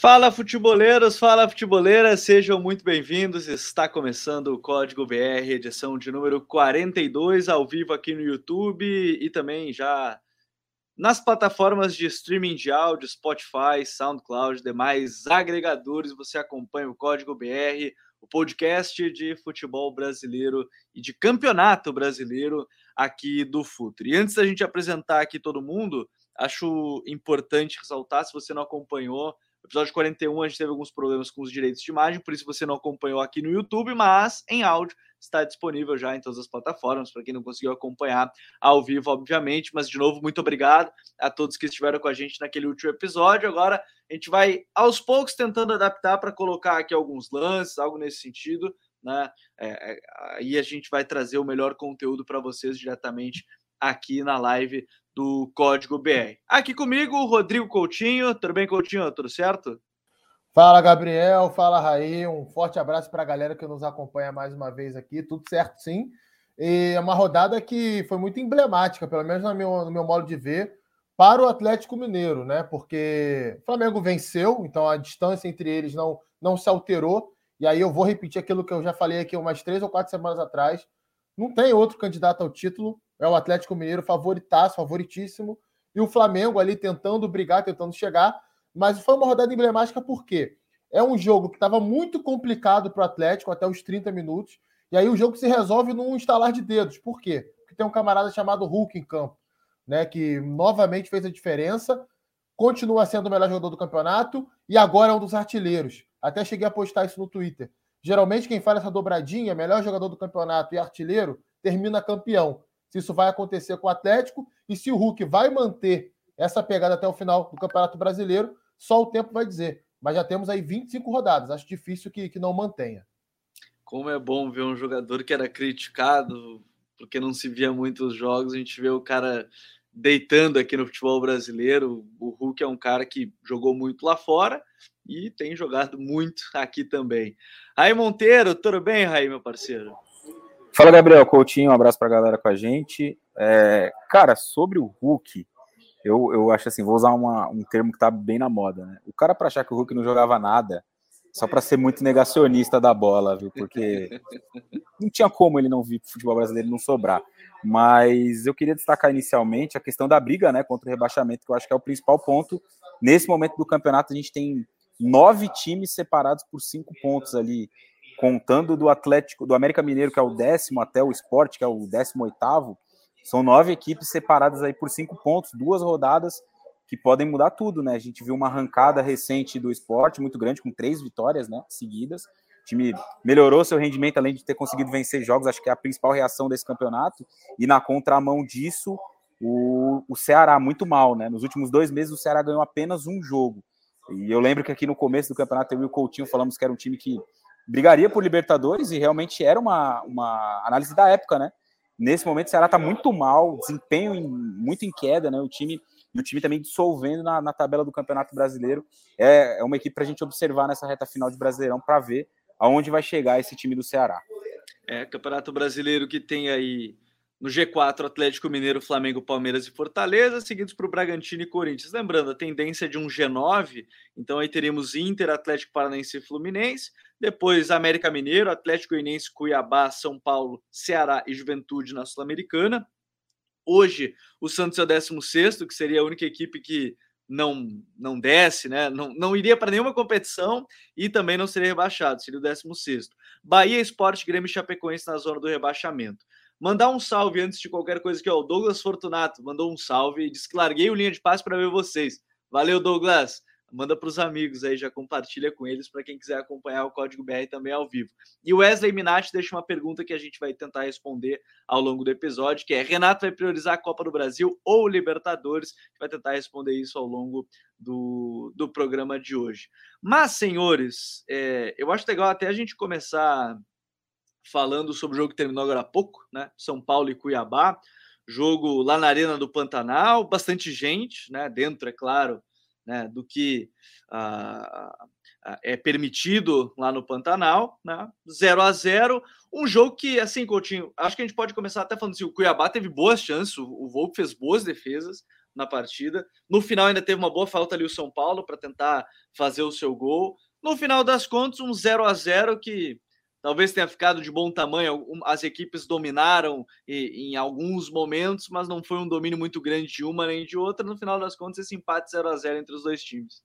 Fala futeboleiros, fala futeboleiras, sejam muito bem-vindos. Está começando o Código BR, edição de número 42, ao vivo aqui no YouTube e também já nas plataformas de streaming de áudio, Spotify, SoundCloud, demais agregadores. Você acompanha o Código BR, o podcast de futebol brasileiro e de campeonato brasileiro aqui do Futre. E antes da gente apresentar aqui todo mundo, acho importante ressaltar, se você não acompanhou, episódio 41 a gente teve alguns problemas com os direitos de imagem, por isso você não acompanhou aqui no YouTube, mas em áudio está disponível já em todas as plataformas, para quem não conseguiu acompanhar ao vivo, obviamente. Mas, de novo, muito obrigado a todos que estiveram com a gente naquele último episódio. Agora a gente vai, aos poucos, tentando adaptar para colocar aqui alguns lances, algo nesse sentido. Né? É, é, aí a gente vai trazer o melhor conteúdo para vocês diretamente aqui na live do Código BR. Aqui comigo, o Rodrigo Coutinho. Tudo bem, Coutinho? Tudo certo? Fala, Gabriel. Fala, Raí. Um forte abraço para a galera que nos acompanha mais uma vez aqui. Tudo certo, sim. E é uma rodada que foi muito emblemática, pelo menos no meu, no meu modo de ver, para o Atlético Mineiro, né? Porque o Flamengo venceu, então a distância entre eles não, não se alterou. E aí eu vou repetir aquilo que eu já falei aqui umas três ou quatro semanas atrás. Não tem outro candidato ao título é o Atlético Mineiro favoritaço, favoritíssimo, e o Flamengo ali tentando brigar, tentando chegar, mas foi uma rodada emblemática porque é um jogo que estava muito complicado para o Atlético até os 30 minutos, e aí o jogo se resolve num instalar de dedos. Por quê? Porque tem um camarada chamado Hulk em campo, né, que novamente fez a diferença, continua sendo o melhor jogador do campeonato e agora é um dos artilheiros. Até cheguei a postar isso no Twitter. Geralmente quem faz essa dobradinha, melhor jogador do campeonato e artilheiro, termina campeão se isso vai acontecer com o Atlético e se o Hulk vai manter essa pegada até o final do Campeonato Brasileiro, só o tempo vai dizer. Mas já temos aí 25 rodadas, acho difícil que, que não mantenha. Como é bom ver um jogador que era criticado porque não se via muitos jogos, a gente vê o cara deitando aqui no futebol brasileiro. O Hulk é um cara que jogou muito lá fora e tem jogado muito aqui também. Aí Monteiro, tudo bem, Raí, meu parceiro? Fala, Gabriel Coutinho, um abraço para a galera com a gente. É, cara, sobre o Hulk, eu, eu acho assim, vou usar uma, um termo que tá bem na moda, né? O cara para achar que o Hulk não jogava nada, só para ser muito negacionista da bola, viu? Porque não tinha como ele não vir futebol brasileiro não sobrar. Mas eu queria destacar inicialmente a questão da briga, né, contra o rebaixamento, que eu acho que é o principal ponto. Nesse momento do campeonato, a gente tem nove times separados por cinco pontos ali contando do Atlético, do América Mineiro, que é o décimo, até o Esporte, que é o décimo oitavo, são nove equipes separadas aí por cinco pontos, duas rodadas que podem mudar tudo, né? A gente viu uma arrancada recente do esporte muito grande, com três vitórias né, seguidas. O time melhorou seu rendimento, além de ter conseguido vencer jogos, acho que é a principal reação desse campeonato. E na contramão disso, o, o Ceará muito mal, né? Nos últimos dois meses, o Ceará ganhou apenas um jogo. E eu lembro que aqui no começo do campeonato, eu e o Coutinho falamos que era um time que brigaria por Libertadores e realmente era uma, uma análise da época, né? Nesse momento o Ceará está muito mal, desempenho em, muito em queda, né? O time e o time também dissolvendo na, na tabela do Campeonato Brasileiro. É, é uma equipe para a gente observar nessa reta final de Brasileirão para ver aonde vai chegar esse time do Ceará. É, Campeonato Brasileiro que tem aí no G4, Atlético Mineiro, Flamengo, Palmeiras e Fortaleza, seguidos por Bragantino e Corinthians. Lembrando, a tendência é de um G9, então aí teremos Inter, Atlético Paranaense e Fluminense, depois América Mineiro, Atlético Goianiense, Cuiabá, São Paulo, Ceará e Juventude na Sul-Americana. Hoje, o Santos é o 16, que seria a única equipe que não não desce, né? Não, não iria para nenhuma competição e também não seria rebaixado, seria o 16. Bahia, Esporte, Grêmio Chapecoense na zona do rebaixamento. Mandar um salve antes de qualquer coisa que ó, o Douglas Fortunato mandou um salve e disse que larguei o linha de passe para ver vocês. Valeu, Douglas. Manda para os amigos aí, já compartilha com eles para quem quiser acompanhar o Código BR também ao vivo. E o Wesley Minati deixa uma pergunta que a gente vai tentar responder ao longo do episódio, que é: Renato vai priorizar a Copa do Brasil ou Libertadores? Vai tentar responder isso ao longo do, do programa de hoje. Mas, senhores, é, eu acho legal até a gente começar falando sobre o jogo que terminou agora há pouco, né? São Paulo e Cuiabá. Jogo lá na Arena do Pantanal, bastante gente, né? Dentro, é claro, né? Do que uh, é permitido lá no Pantanal, né? 0 a 0 um jogo que, assim, Coutinho, acho que a gente pode começar até falando assim: o Cuiabá teve boas chances, o Volpe fez boas defesas na partida. No final, ainda teve uma boa falta ali o São Paulo para tentar fazer o seu gol. No final das contas, um 0 a 0 que talvez tenha ficado de bom tamanho. As equipes dominaram em alguns momentos, mas não foi um domínio muito grande de uma nem de outra. No final das contas, esse empate 0 a 0 entre os dois times.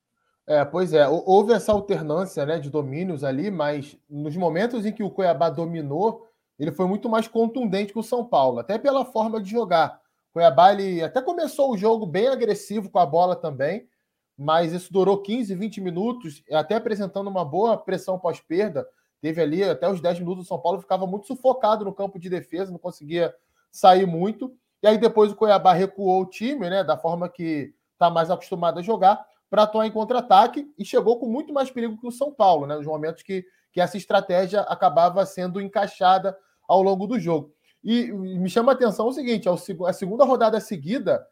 É, pois é, houve essa alternância né, de domínios ali, mas nos momentos em que o Cuiabá dominou, ele foi muito mais contundente que o São Paulo, até pela forma de jogar. O Cuiabá ele até começou o jogo bem agressivo com a bola também, mas isso durou 15, 20 minutos, até apresentando uma boa pressão pós-perda. Teve ali até os 10 minutos o São Paulo ficava muito sufocado no campo de defesa, não conseguia sair muito. E aí depois o Cuiabá recuou o time, né, da forma que está mais acostumado a jogar para atuar em contra-ataque e chegou com muito mais perigo que o São Paulo, né? Nos momentos que, que essa estratégia acabava sendo encaixada ao longo do jogo. E, me chama a atenção o seguinte: é a segunda rodada seguida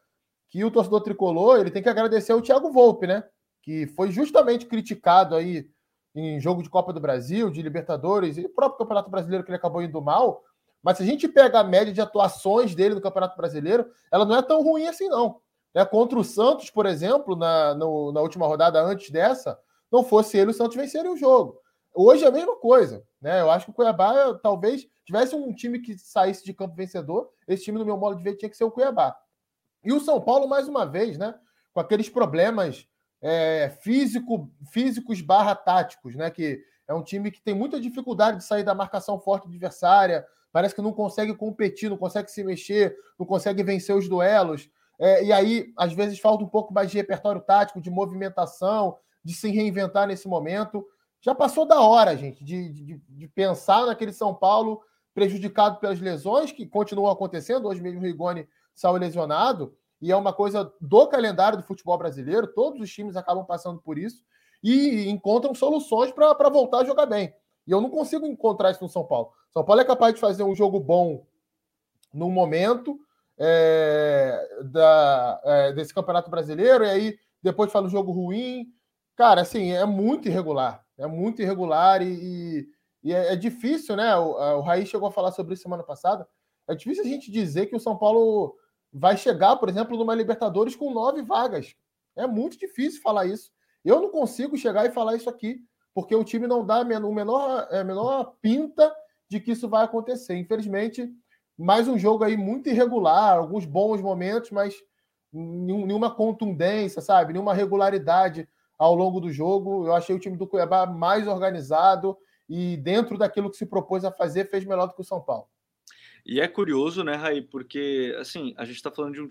que o torcedor tricolor ele tem que agradecer ao Thiago Volpe, né? Que foi justamente criticado aí em jogo de Copa do Brasil, de Libertadores e o próprio Campeonato Brasileiro que ele acabou indo mal. Mas se a gente pega a média de atuações dele no Campeonato Brasileiro, ela não é tão ruim assim, não. Né? Contra o Santos, por exemplo, na, no, na última rodada antes dessa, não fosse ele, o Santos venceria o jogo. Hoje é a mesma coisa. Né? Eu acho que o Cuiabá talvez tivesse um time que saísse de campo vencedor. Esse time, no meu modo de ver, tinha que ser o Cuiabá. E o São Paulo, mais uma vez, né? com aqueles problemas é, físico, físicos barra táticos, né? que é um time que tem muita dificuldade de sair da marcação forte adversária, parece que não consegue competir, não consegue se mexer, não consegue vencer os duelos. É, e aí, às vezes, falta um pouco mais de repertório tático, de movimentação, de se reinventar nesse momento. Já passou da hora, gente, de, de, de pensar naquele São Paulo prejudicado pelas lesões que continuam acontecendo. Hoje mesmo o Rigoni saiu lesionado, e é uma coisa do calendário do futebol brasileiro. Todos os times acabam passando por isso e encontram soluções para voltar a jogar bem. E eu não consigo encontrar isso no São Paulo. São Paulo é capaz de fazer um jogo bom num momento, é, da, é, desse Campeonato Brasileiro, e aí depois fala um jogo ruim. Cara, assim, é muito irregular. É muito irregular e, e, e é, é, difícil, né? O, o Raí chegou a falar sobre isso semana passada. É difícil a gente dizer que o São Paulo vai chegar, por exemplo, numa Libertadores com nove vagas. É muito difícil falar isso. Eu não consigo chegar e falar isso aqui, porque o time não dá o menor, a menor pinta de que isso vai acontecer. Infelizmente, mais um jogo aí muito irregular, alguns bons momentos, mas nenhuma contundência, sabe? Nenhuma regularidade ao longo do jogo. Eu achei o time do Cuiabá mais organizado e dentro daquilo que se propôs a fazer, fez melhor do que o São Paulo. E é curioso, né, Raí? Porque, assim, a gente está falando de um.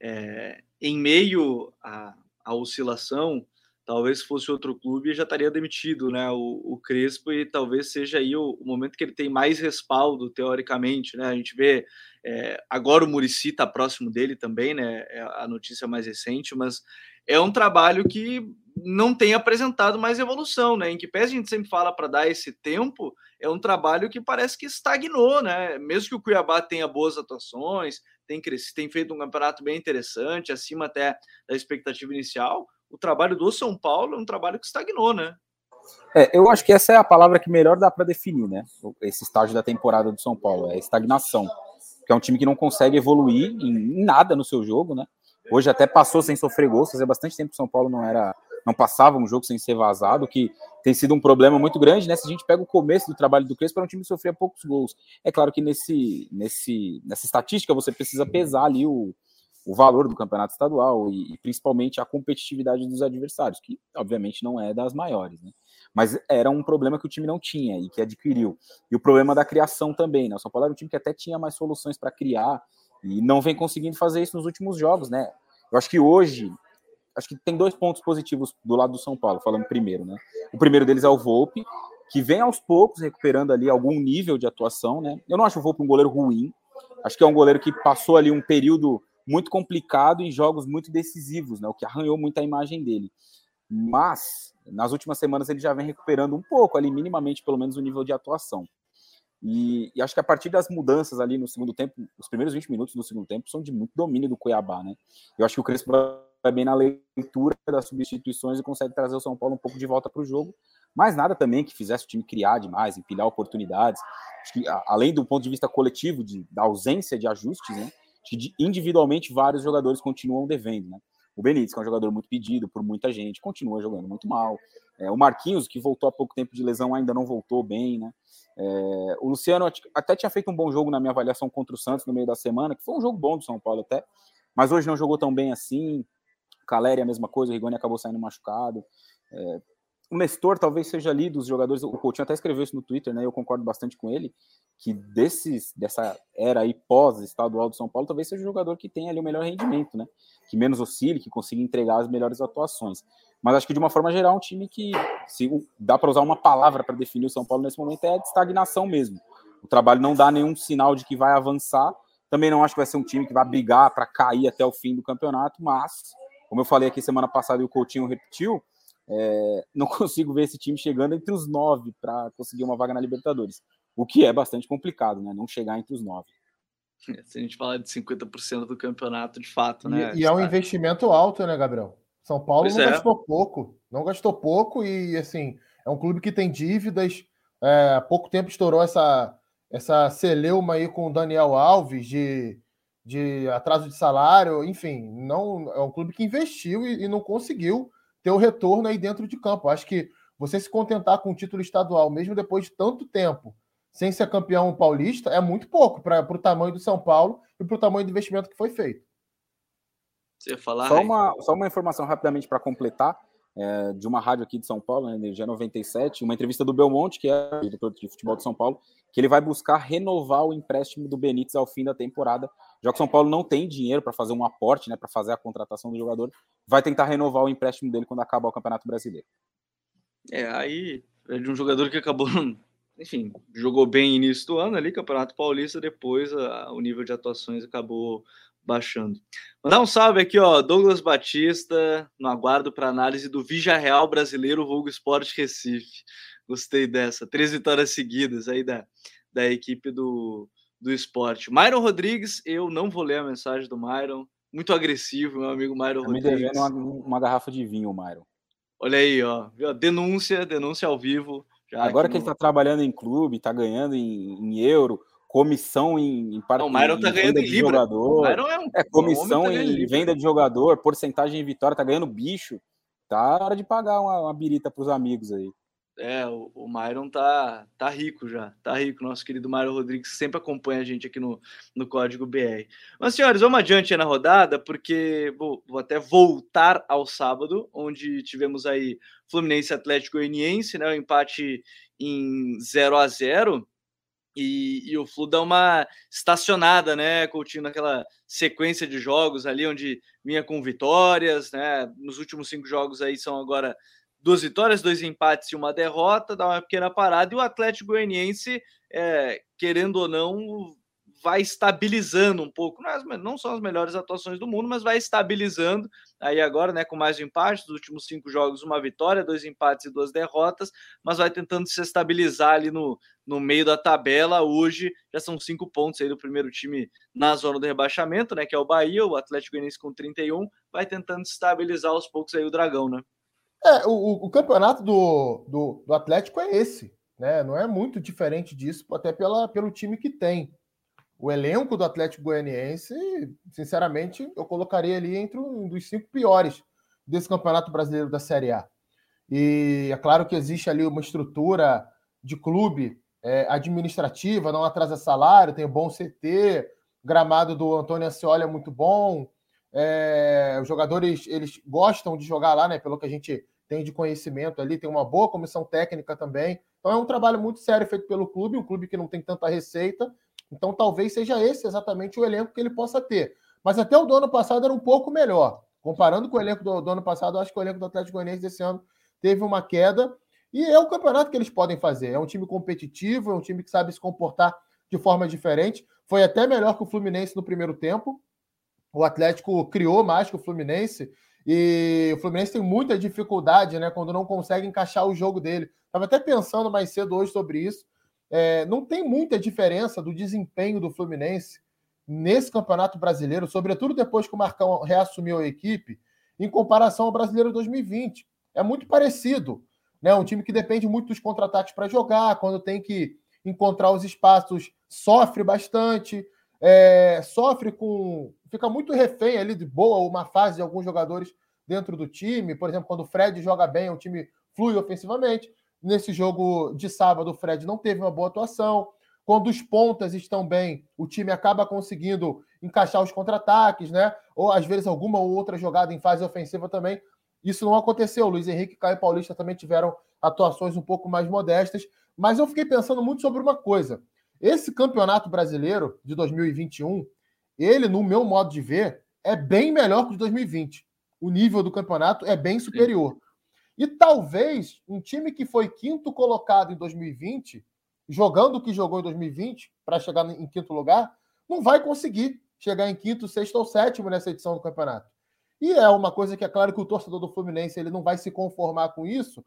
É, em meio à, à oscilação, talvez fosse outro clube já estaria demitido, né? O, o Crespo e talvez seja aí o, o, momento que ele tem mais respaldo teoricamente, né? A gente vê é, agora o Murici está próximo dele também, né? É a notícia mais recente, mas é um trabalho que não tem apresentado mais evolução, né? Em que pé a gente sempre fala para dar esse tempo, é um trabalho que parece que estagnou, né? Mesmo que o Cuiabá tenha boas atuações, tem, crescido, tem feito um campeonato bem interessante, acima até da expectativa inicial, o trabalho do São Paulo é um trabalho que estagnou, né? É, eu acho que essa é a palavra que melhor dá para definir, né? Esse estágio da temporada do São Paulo, é estagnação. Que é um time que não consegue evoluir em, em nada no seu jogo, né? Hoje até passou sem sofrer gols, fazia bastante tempo que o São Paulo não era não passava um jogo sem ser vazado, que tem sido um problema muito grande, né? Se a gente pega o começo do trabalho do Crespo, era um time que sofria poucos gols. É claro que nesse, nesse, nessa estatística você precisa pesar ali o, o valor do campeonato estadual e, e, principalmente a competitividade dos adversários, que obviamente não é das maiores, né? Mas era um problema que o time não tinha e que adquiriu. E o problema da criação também, né? O São Paulo era um time que até tinha mais soluções para criar e não vem conseguindo fazer isso nos últimos jogos, né? Eu acho que hoje, acho que tem dois pontos positivos do lado do São Paulo, falando primeiro, né? O primeiro deles é o Volpe, que vem aos poucos recuperando ali algum nível de atuação, né? Eu não acho o Volpe um goleiro ruim, acho que é um goleiro que passou ali um período muito complicado em jogos muito decisivos, né? O que arranhou muito a imagem dele. Mas nas últimas semanas ele já vem recuperando um pouco ali, minimamente, pelo menos, o nível de atuação. E, e, acho que a partir das mudanças ali no segundo tempo, os primeiros 20 minutos do segundo tempo são de muito domínio do Cuiabá, né? Eu acho que o Crespo vai bem na leitura das substituições e consegue trazer o São Paulo um pouco de volta para o jogo. Mas nada também que fizesse o time criar demais, empilhar oportunidades. Que, além do ponto de vista coletivo, de, da ausência de ajustes, né? que individualmente vários jogadores continuam devendo. Né? O Benítez, que é um jogador muito pedido por muita gente, continua jogando muito mal. É, o Marquinhos, que voltou há pouco tempo de lesão, ainda não voltou bem, né? É, o Luciano até tinha feito um bom jogo na minha avaliação contra o Santos no meio da semana, que foi um jogo bom do São Paulo até, mas hoje não jogou tão bem assim. Caleri a mesma coisa, o Rigoni acabou saindo machucado. É, o Nestor talvez seja ali dos jogadores, o Coutinho até escreveu isso no Twitter, né? Eu concordo bastante com ele, que desses, dessa era aí pós-estadual do São Paulo, talvez seja o jogador que tenha ali o melhor rendimento, né? Que menos oscile, que consiga entregar as melhores atuações. Mas acho que de uma forma geral, um time que, se dá para usar uma palavra para definir o São Paulo nesse momento, é de estagnação mesmo. O trabalho não dá nenhum sinal de que vai avançar. Também não acho que vai ser um time que vai brigar para cair até o fim do campeonato, mas, como eu falei aqui semana passada e o Coutinho repetiu, é, não consigo ver esse time chegando entre os nove para conseguir uma vaga na Libertadores. O que é bastante complicado, né? Não chegar entre os nove. Se a gente falar de 50% do campeonato, de fato, né? E, e é um investimento alto, né, Gabriel? São Paulo pois não é. gastou pouco. Não gastou pouco e, assim, é um clube que tem dívidas. É, há pouco tempo estourou essa, essa celeuma aí com o Daniel Alves de, de atraso de salário. Enfim, não é um clube que investiu e, e não conseguiu ter o retorno aí dentro de campo. Acho que você se contentar com o título estadual, mesmo depois de tanto tempo, sem ser campeão paulista, é muito pouco para o tamanho do São Paulo e para o tamanho do investimento que foi feito. Você ia falar. Só uma, só uma informação rapidamente para completar. É, de uma rádio aqui de São Paulo, né, Energia 97, uma entrevista do Belmonte, que é o diretor de futebol de São Paulo, que ele vai buscar renovar o empréstimo do Benítez ao fim da temporada, já que o São Paulo não tem dinheiro para fazer um aporte, né, para fazer a contratação do jogador, vai tentar renovar o empréstimo dele quando acabar o Campeonato Brasileiro. É, aí é de um jogador que acabou, enfim, jogou bem início do ano ali, Campeonato Paulista, depois a, o nível de atuações acabou baixando. Mandar um salve aqui, ó, Douglas Batista, no aguardo para análise do Vija Real Brasileiro Vulgo Esporte Recife. Gostei dessa. Três vitórias seguidas aí da, da equipe do, do esporte. Myron Rodrigues, eu não vou ler a mensagem do Myron. Muito agressivo, meu amigo Myron tá Rodrigues. Me devendo uma, uma, garrafa de vinho, Myron. Olha aí, ó. Denúncia, denúncia ao vivo. Agora que no... ele está trabalhando em clube, está ganhando em, em euro, comissão em, em parte. O Myron tá ganhando em Libra. Jogador, é, um, é comissão tá em venda de jogador, porcentagem em vitória, tá ganhando bicho. Tá hora de pagar uma, uma birita pros amigos aí. É, o, o Myron tá, tá rico já, tá rico. Nosso querido Myron Rodrigues sempre acompanha a gente aqui no, no Código BR. Mas, senhores, vamos adiante na rodada, porque vou, vou até voltar ao sábado, onde tivemos aí Fluminense Atlético Goianiense, né? O empate em 0 a 0 e, e, o Flu dá uma estacionada, né, Coutinho, naquela sequência de jogos ali, onde vinha com vitórias, né? Nos últimos cinco jogos aí são agora duas vitórias, dois empates e uma derrota, dá uma pequena parada, e o Atlético Goianiense, é, querendo ou não, vai estabilizando um pouco. Não, é não são as melhores atuações do mundo, mas vai estabilizando. Aí agora, né, com mais um empate, dos últimos cinco jogos, uma vitória, dois empates e duas derrotas, mas vai tentando se estabilizar ali no, no meio da tabela. Hoje já são cinco pontos aí do primeiro time na zona do rebaixamento, né, que é o Bahia, o Atlético Goianiense com 31, vai tentando se estabilizar aos poucos aí o Dragão, né? É, o, o campeonato do, do, do Atlético é esse, né? Não é muito diferente disso, até pela, pelo time que tem o elenco do Atlético Goianiense, sinceramente, eu colocaria ali entre um dos cinco piores desse Campeonato Brasileiro da Série A. E é claro que existe ali uma estrutura de clube é, administrativa, não atrasa salário, tem um bom CT, gramado do Antônio Ascioli é muito bom, é, os jogadores eles gostam de jogar lá, né? Pelo que a gente tem de conhecimento ali, tem uma boa comissão técnica também. Então é um trabalho muito sério feito pelo clube, um clube que não tem tanta receita, então talvez seja esse exatamente o elenco que ele possa ter. Mas até o do ano passado era um pouco melhor. Comparando com o elenco do, do ano passado, acho que o elenco do Atlético Goianiense desse ano teve uma queda. E é o campeonato que eles podem fazer. É um time competitivo, é um time que sabe se comportar de forma diferente. Foi até melhor que o Fluminense no primeiro tempo. O Atlético criou mais que o Fluminense. E o Fluminense tem muita dificuldade, né? Quando não consegue encaixar o jogo dele. Estava até pensando mais cedo hoje sobre isso. É, não tem muita diferença do desempenho do Fluminense nesse Campeonato Brasileiro, sobretudo depois que o Marcão reassumiu a equipe. em comparação ao Brasileiro 2020. É muito parecido. Né? Um time que depende muito dos contra-ataques para jogar, quando tem que encontrar os espaços, sofre bastante, é, sofre com. Fica muito refém ali de boa uma fase de alguns jogadores dentro do time. Por exemplo, quando o Fred joga bem, o time flui ofensivamente. Nesse jogo de sábado, o Fred não teve uma boa atuação. Quando os pontas estão bem, o time acaba conseguindo encaixar os contra-ataques, né? Ou às vezes alguma ou outra jogada em fase ofensiva também. Isso não aconteceu. Luiz Henrique e Caio Paulista também tiveram atuações um pouco mais modestas. Mas eu fiquei pensando muito sobre uma coisa. Esse campeonato brasileiro de 2021, ele, no meu modo de ver, é bem melhor que o de 2020. O nível do campeonato é bem superior. E talvez um time que foi quinto colocado em 2020, jogando o que jogou em 2020, para chegar em quinto lugar, não vai conseguir chegar em quinto, sexto ou sétimo nessa edição do campeonato. E é uma coisa que é claro que o torcedor do Fluminense ele não vai se conformar com isso,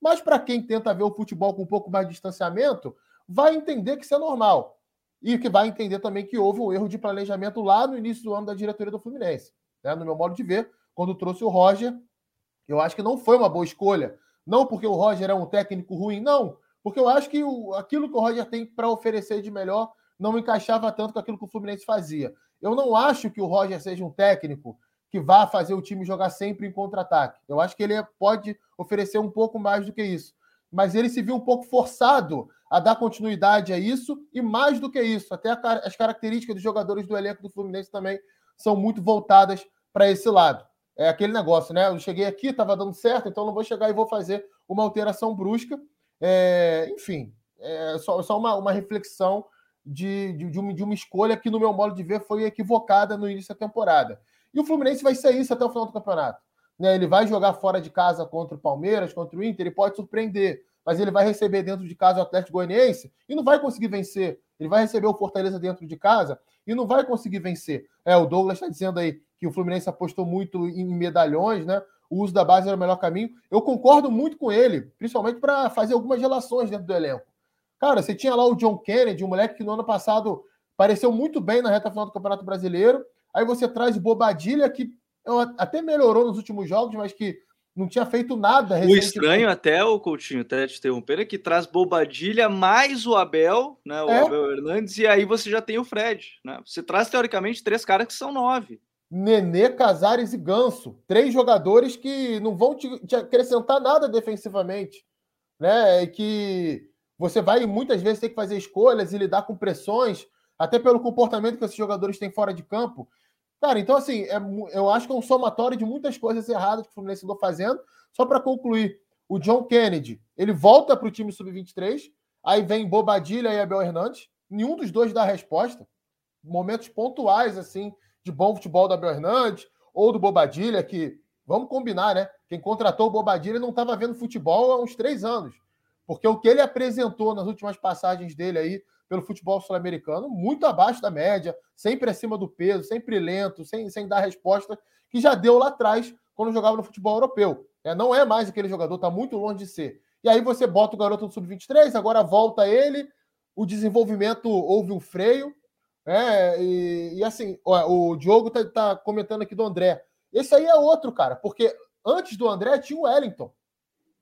mas para quem tenta ver o futebol com um pouco mais de distanciamento, vai entender que isso é normal. E que vai entender também que houve um erro de planejamento lá no início do ano da diretoria do Fluminense. Né? No meu modo de ver, quando trouxe o Roger, eu acho que não foi uma boa escolha. Não porque o Roger é um técnico ruim, não. Porque eu acho que o, aquilo que o Roger tem para oferecer de melhor não encaixava tanto com aquilo que o Fluminense fazia. Eu não acho que o Roger seja um técnico que vá fazer o time jogar sempre em contra-ataque. Eu acho que ele pode oferecer um pouco mais do que isso. Mas ele se viu um pouco forçado a dar continuidade a isso e mais do que isso, até as características dos jogadores do elenco do Fluminense também são muito voltadas para esse lado é aquele negócio, né? Eu cheguei aqui, estava dando certo, então não vou chegar e vou fazer uma alteração brusca. É, enfim, é só, só uma, uma reflexão de, de, de, uma, de uma escolha que, no meu modo de ver, foi equivocada no início da temporada. E o Fluminense vai ser isso até o final do campeonato. Né? Ele vai jogar fora de casa contra o Palmeiras, contra o Inter, ele pode surpreender, mas ele vai receber dentro de casa o Atlético Goianiense e não vai conseguir vencer. Ele vai receber o Fortaleza dentro de casa e não vai conseguir vencer. É, o Douglas está dizendo aí que o Fluminense apostou muito em medalhões, né? O uso da base era o melhor caminho. Eu concordo muito com ele, principalmente para fazer algumas relações dentro do elenco. Cara, você tinha lá o John Kennedy, um moleque que no ano passado pareceu muito bem na reta final do Campeonato Brasileiro. Aí você traz Bobadilha, que até melhorou nos últimos jogos, mas que não tinha feito nada. O estranho até, o Coutinho, até te interromper, é que traz Bobadilha mais o Abel, né? O é. Abel Hernandes, e aí você já tem o Fred. Né? Você traz, teoricamente, três caras que são nove. Nenê, Casares e Ganso. Três jogadores que não vão te, te acrescentar nada defensivamente. Né? E que você vai muitas vezes ter que fazer escolhas e lidar com pressões, até pelo comportamento que esses jogadores têm fora de campo. Cara, então assim, é, eu acho que é um somatório de muitas coisas erradas que o Fluminense andou fazendo. Só para concluir, o John Kennedy, ele volta para o time sub-23, aí vem Bobadilha e Abel Hernandes. Nenhum dos dois dá resposta. Momentos pontuais, assim, de bom futebol da Abel Hernandes ou do Bobadilha, que, vamos combinar, né? Quem contratou o Bobadilha não estava vendo futebol há uns três anos. Porque o que ele apresentou nas últimas passagens dele aí pelo futebol sul-americano, muito abaixo da média, sempre acima do peso, sempre lento, sem, sem dar resposta, que já deu lá atrás quando jogava no futebol europeu. É, não é mais aquele jogador, está muito longe de ser. E aí você bota o garoto do sub-23, agora volta ele, o desenvolvimento houve um freio, é, e, e, assim, ó, o Diogo tá, tá, comentando aqui do André. Esse aí é outro, cara, porque antes do André tinha o Wellington.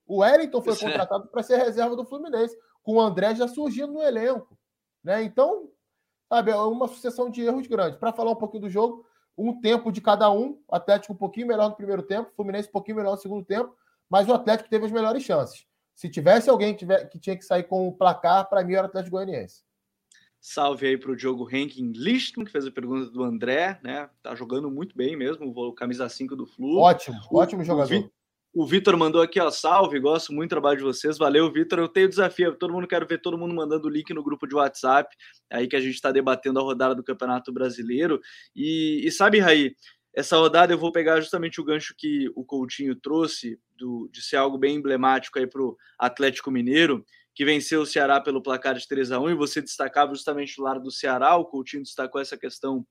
O Wellington foi contratado para ser reserva do Fluminense, com o André já surgindo no elenco. Né? Então, sabe, é uma sucessão de erros grandes. Para falar um pouquinho do jogo, um tempo de cada um, o Atlético um pouquinho melhor no primeiro tempo, o Fluminense um pouquinho melhor no segundo tempo, mas o Atlético teve as melhores chances. Se tivesse alguém que, tiver, que tinha que sair com o placar, para mim era o Atlético Goianiense. Salve aí para o Diogo Henkin Lichten, que fez a pergunta do André, né? Tá jogando muito bem mesmo, o camisa 5 do Flu. Ótimo, o, ótimo jogador. O Vitor mandou aqui, ó, salve, gosto muito do trabalho de vocês. Valeu, Vitor. Eu tenho desafio, todo mundo quero ver todo mundo mandando o link no grupo de WhatsApp, aí que a gente está debatendo a rodada do Campeonato Brasileiro. E, e sabe, Raí, essa rodada eu vou pegar justamente o gancho que o Coutinho trouxe do, de ser algo bem emblemático aí para o Atlético Mineiro que venceu o Ceará pelo placar de 3 a 1 e você destacava justamente o lado do Ceará, o Coutinho destacou essa questão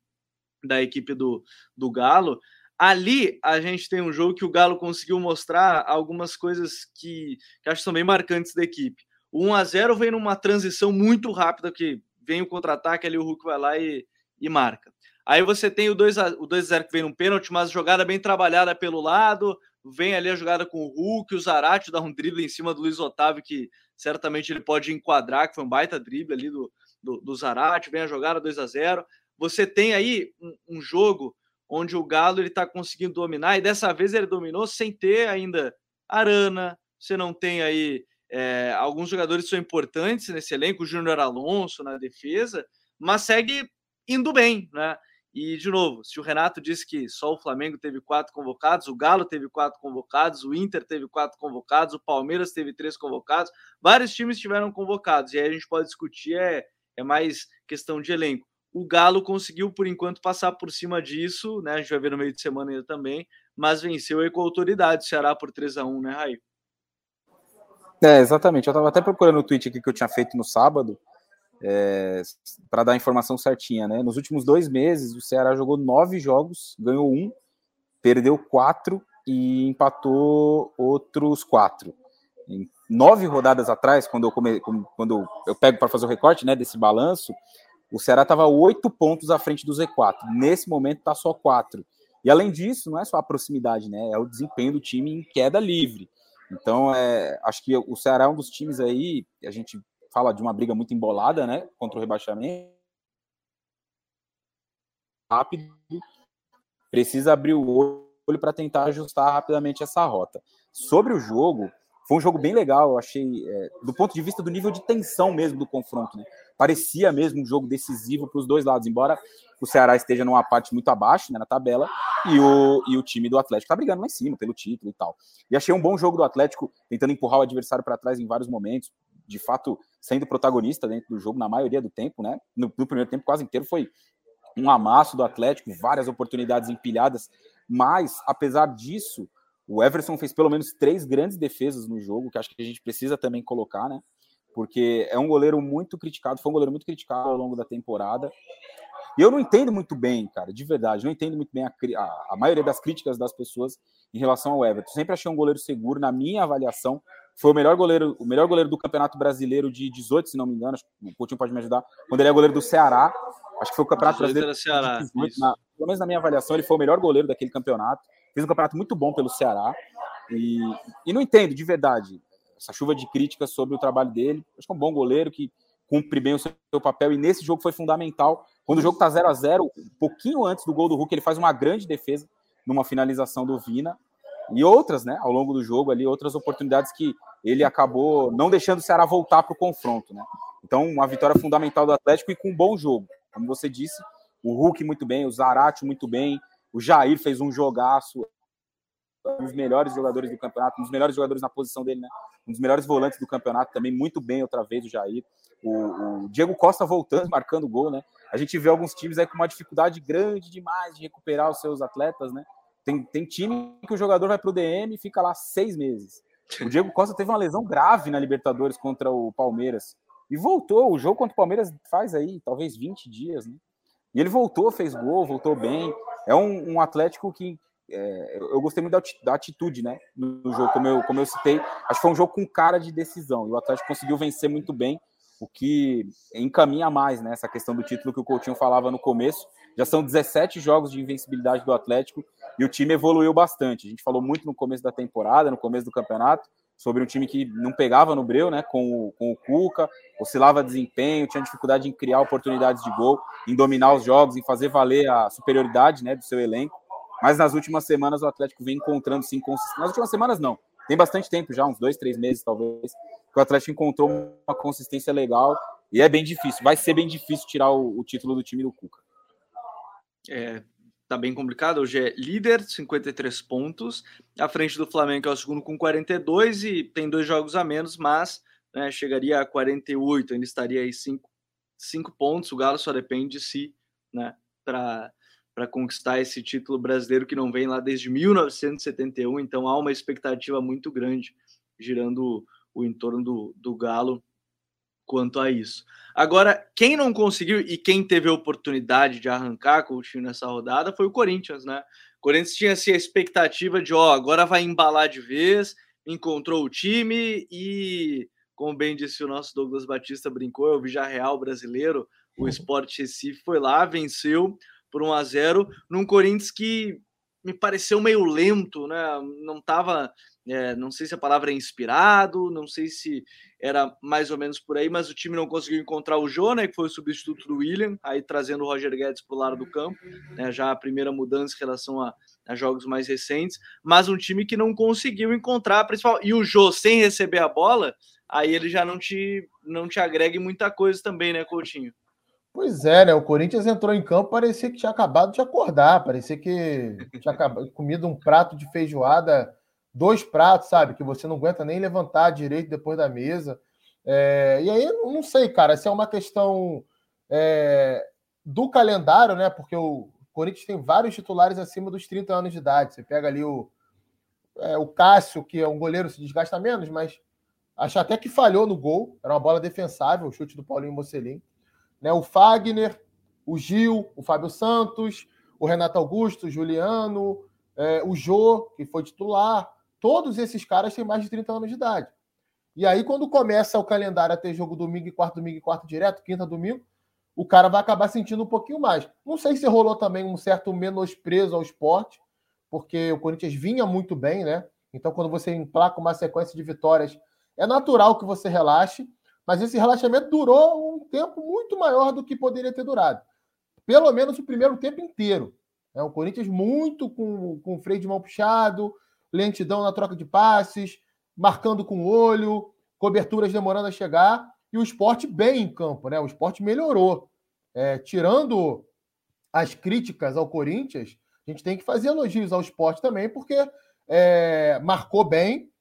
da equipe do, do Galo. Ali a gente tem um jogo que o Galo conseguiu mostrar algumas coisas que, que acho que são bem marcantes da equipe. O 1 a 0 vem numa transição muito rápida que vem o contra-ataque ali o Hulk vai lá e, e marca. Aí você tem o 2x0 o 2 que vem num pênalti, mas jogada bem trabalhada pelo lado. Vem ali a jogada com o Hulk, o Zarate dá um drible em cima do Luiz Otávio, que certamente ele pode enquadrar, que foi um baita drible ali do, do, do Zarate. Vem a jogada 2 a 0 Você tem aí um, um jogo onde o Galo ele está conseguindo dominar, e dessa vez ele dominou sem ter ainda Arana, você não tem aí é, alguns jogadores são importantes nesse elenco, o Júnior Alonso na defesa, mas segue indo bem, né? E, de novo, se o Renato disse que só o Flamengo teve quatro convocados, o Galo teve quatro convocados, o Inter teve quatro convocados, o Palmeiras teve três convocados, vários times tiveram convocados, e aí a gente pode discutir, é, é mais questão de elenco. O Galo conseguiu, por enquanto, passar por cima disso, né? A gente vai ver no meio de semana ainda também, mas venceu aí com autoridade o Ceará por 3 a 1 né, Raí? É, exatamente. Eu estava até procurando o tweet aqui que eu tinha feito no sábado, é, para dar a informação certinha, né? Nos últimos dois meses, o Ceará jogou nove jogos, ganhou um, perdeu quatro e empatou outros quatro. Em nove rodadas atrás, quando eu, come, quando eu pego para fazer o recorte né, desse balanço, o Ceará estava oito pontos à frente do Z4. Nesse momento está só quatro. E além disso, não é só a proximidade, né? É o desempenho do time em queda livre. Então, é, acho que o Ceará é um dos times aí, a gente fala de uma briga muito embolada, né? Contra o rebaixamento. Rápido. Precisa abrir o olho para tentar ajustar rapidamente essa rota. Sobre o jogo, foi um jogo bem legal, eu achei, é, do ponto de vista do nível de tensão mesmo do confronto, né? Parecia mesmo um jogo decisivo para os dois lados, embora o Ceará esteja numa parte muito abaixo né, na tabela e o, e o time do Atlético está brigando lá em cima pelo título e tal. E achei um bom jogo do Atlético, tentando empurrar o adversário para trás em vários momentos, de fato sendo protagonista dentro do jogo na maioria do tempo, né? No, no primeiro tempo quase inteiro foi um amasso do Atlético, várias oportunidades empilhadas, mas apesar disso, o Everson fez pelo menos três grandes defesas no jogo, que acho que a gente precisa também colocar, né? Porque é um goleiro muito criticado, foi um goleiro muito criticado ao longo da temporada. E eu não entendo muito bem, cara, de verdade, não entendo muito bem a, a, a maioria das críticas das pessoas em relação ao Everton. Sempre achei um goleiro seguro, na minha avaliação, foi o melhor goleiro, o melhor goleiro do Campeonato Brasileiro de 18, se não me engano, o Coutinho pode me ajudar, quando ele é goleiro do Ceará, acho que foi o Campeonato Brasileiro Ceará, 18, na, pelo menos na minha avaliação, ele foi o melhor goleiro daquele campeonato, fez um campeonato muito bom pelo Ceará, e, e não entendo, de verdade, essa chuva de críticas sobre o trabalho dele, acho que é um bom goleiro que cumpre bem o seu papel, e nesse jogo foi fundamental, quando o jogo tá 0 a 0 um pouquinho antes do gol do Hulk, ele faz uma grande defesa numa finalização do Vina, e outras, né, ao longo do jogo ali, outras oportunidades que ele acabou não deixando o Ceará voltar para o confronto, né? Então, uma vitória fundamental do Atlético e com um bom jogo. Como você disse, o Hulk muito bem, o Zarate muito bem, o Jair fez um jogaço, um dos melhores jogadores do campeonato, um dos melhores jogadores na posição dele, né? Um dos melhores volantes do campeonato também, muito bem outra vez o Jair. O, o Diego Costa voltando, marcando gol, né? A gente vê alguns times aí com uma dificuldade grande demais de recuperar os seus atletas, né? Tem, tem time que o jogador vai para o DM e fica lá seis meses. O Diego Costa teve uma lesão grave na Libertadores contra o Palmeiras. E voltou. O jogo contra o Palmeiras faz aí talvez 20 dias, né? E ele voltou, fez gol, voltou bem. É um, um Atlético que é, eu gostei muito da atitude, né? No jogo, como eu, como eu citei. Acho que foi um jogo com cara de decisão. E o Atlético conseguiu vencer muito bem, o que encaminha mais, né? Essa questão do título que o Coutinho falava no começo. Já são 17 jogos de invencibilidade do Atlético e o time evoluiu bastante. A gente falou muito no começo da temporada, no começo do campeonato, sobre um time que não pegava no breu, né, com o, com o Cuca, oscilava desempenho, tinha dificuldade em criar oportunidades de gol, em dominar os jogos, em fazer valer a superioridade, né, do seu elenco. Mas nas últimas semanas o Atlético vem encontrando sim consistência. Nas últimas semanas não, tem bastante tempo já, uns dois, três meses talvez, que o Atlético encontrou uma consistência legal e é bem difícil. Vai ser bem difícil tirar o, o título do time do Cuca. É, tá bem complicado. Hoje é líder, 53 pontos, à frente do Flamengo, que é o segundo com 42 e tem dois jogos a menos, mas né, chegaria a 48, ainda estaria aí 5 cinco, pontos. O Galo só depende de si, né, para para conquistar esse título brasileiro que não vem lá desde 1971, então há uma expectativa muito grande girando o entorno do, do Galo quanto a isso. Agora, quem não conseguiu e quem teve a oportunidade de arrancar com o time nessa rodada foi o Corinthians, né? O Corinthians tinha assim, a expectativa de, ó, agora vai embalar de vez, encontrou o time e, como bem disse o nosso Douglas Batista brincou, é o Real brasileiro, o Sport Recife foi lá, venceu por 1 a 0 num Corinthians que me pareceu meio lento, né? Não estava, é, não sei se a palavra é inspirado, não sei se era mais ou menos por aí, mas o time não conseguiu encontrar o Jô, né, que foi o substituto do William, aí trazendo o Roger Guedes para o lado do campo, né, já a primeira mudança em relação a, a, jogos mais recentes, mas um time que não conseguiu encontrar a principal. E o Jô sem receber a bola, aí ele já não te, não te agrega muita coisa também, né, Coutinho? Pois é, né? O Corinthians entrou em campo, parecia que tinha acabado de acordar, parecia que tinha acabado, comido um prato de feijoada, dois pratos, sabe? Que você não aguenta nem levantar direito depois da mesa. É, e aí, não sei, cara, se é uma questão é, do calendário, né? Porque o Corinthians tem vários titulares acima dos 30 anos de idade. Você pega ali o, é, o Cássio, que é um goleiro, se desgasta menos, mas acho até que falhou no gol. Era uma bola defensável, o chute do Paulinho Mocelin né? O Fagner, o Gil, o Fábio Santos, o Renato Augusto, o Juliano, é, o Jô, que foi titular. Todos esses caras têm mais de 30 anos de idade. E aí, quando começa o calendário a ter jogo domingo e quarto, domingo e quarto direto, quinta, domingo, o cara vai acabar sentindo um pouquinho mais. Não sei se rolou também um certo menosprezo ao esporte, porque o Corinthians vinha muito bem, né? Então, quando você emplaca uma sequência de vitórias, é natural que você relaxe. Mas esse relaxamento durou um tempo muito maior do que poderia ter durado. Pelo menos o primeiro tempo inteiro. É, o Corinthians muito com, com o freio de mão puxado, lentidão na troca de passes, marcando com o olho, coberturas demorando a chegar, e o esporte bem em campo, né? O esporte melhorou. É, tirando as críticas ao Corinthians, a gente tem que fazer elogios ao esporte também, porque é, marcou bem,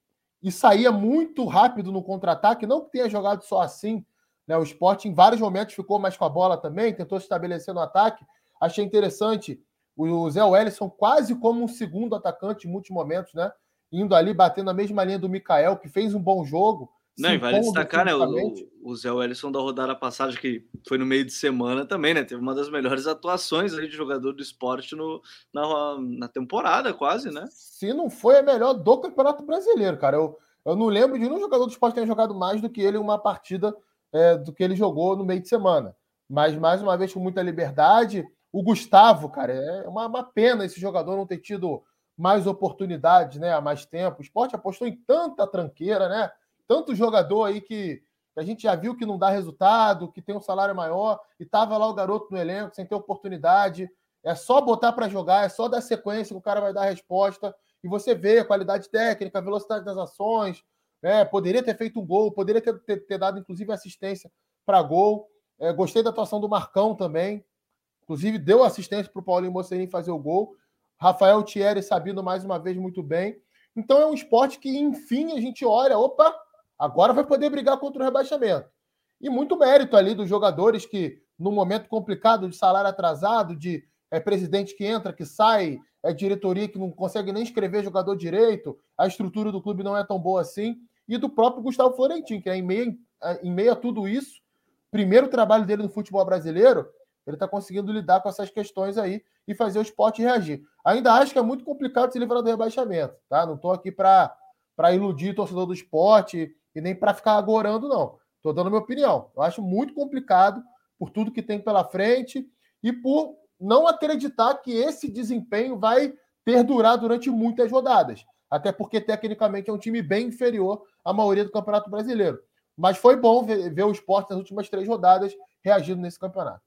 e saía muito rápido no contra-ataque, não que tenha jogado só assim, né? O esporte em vários momentos ficou mais com a bola também, tentou se estabelecer no ataque. Achei interessante o Zé Wellison quase como um segundo atacante em muitos momentos, né? Indo ali, batendo na mesma linha do Mikael, que fez um bom jogo. Não, e vale destacar, né? O, o Zé Wellison da rodada passada, que foi no meio de semana também, né? Teve uma das melhores atuações aí de jogador do esporte no, na, na temporada, quase, né? Se não foi a melhor do Campeonato Brasileiro, cara. Eu, eu não lembro de nenhum jogador do esporte ter jogado mais do que ele em uma partida é, do que ele jogou no meio de semana. Mas, mais uma vez, com muita liberdade. O Gustavo, cara, é uma, uma pena esse jogador não ter tido mais oportunidades, né? Há mais tempo. O esporte apostou em tanta tranqueira, né? tanto jogador aí que a gente já viu que não dá resultado, que tem um salário maior, e tava lá o garoto no elenco sem ter oportunidade. É só botar para jogar, é só dar sequência que o cara vai dar a resposta. E você vê a qualidade técnica, a velocidade das ações. Né? Poderia ter feito um gol, poderia ter, ter, ter dado, inclusive, assistência para gol. É, gostei da atuação do Marcão também. Inclusive, deu assistência para o Paulinho Mocerim fazer o gol. Rafael Thierry sabendo mais uma vez muito bem. Então é um esporte que, enfim, a gente olha, opa, Agora vai poder brigar contra o rebaixamento. E muito mérito ali dos jogadores que, no momento complicado de salário atrasado, de é, presidente que entra, que sai, é diretoria que não consegue nem escrever jogador direito, a estrutura do clube não é tão boa assim, e do próprio Gustavo Florentino, que é em meio, em meio a tudo isso, primeiro trabalho dele no futebol brasileiro, ele está conseguindo lidar com essas questões aí e fazer o esporte reagir. Ainda acho que é muito complicado se livrar do rebaixamento, tá? Não estou aqui para iludir o torcedor do esporte e nem para ficar agorando, não. Estou dando minha opinião. Eu acho muito complicado por tudo que tem pela frente e por não acreditar que esse desempenho vai perdurar durante muitas rodadas. Até porque, tecnicamente, é um time bem inferior à maioria do Campeonato Brasileiro. Mas foi bom ver, ver o esporte nas últimas três rodadas reagindo nesse campeonato.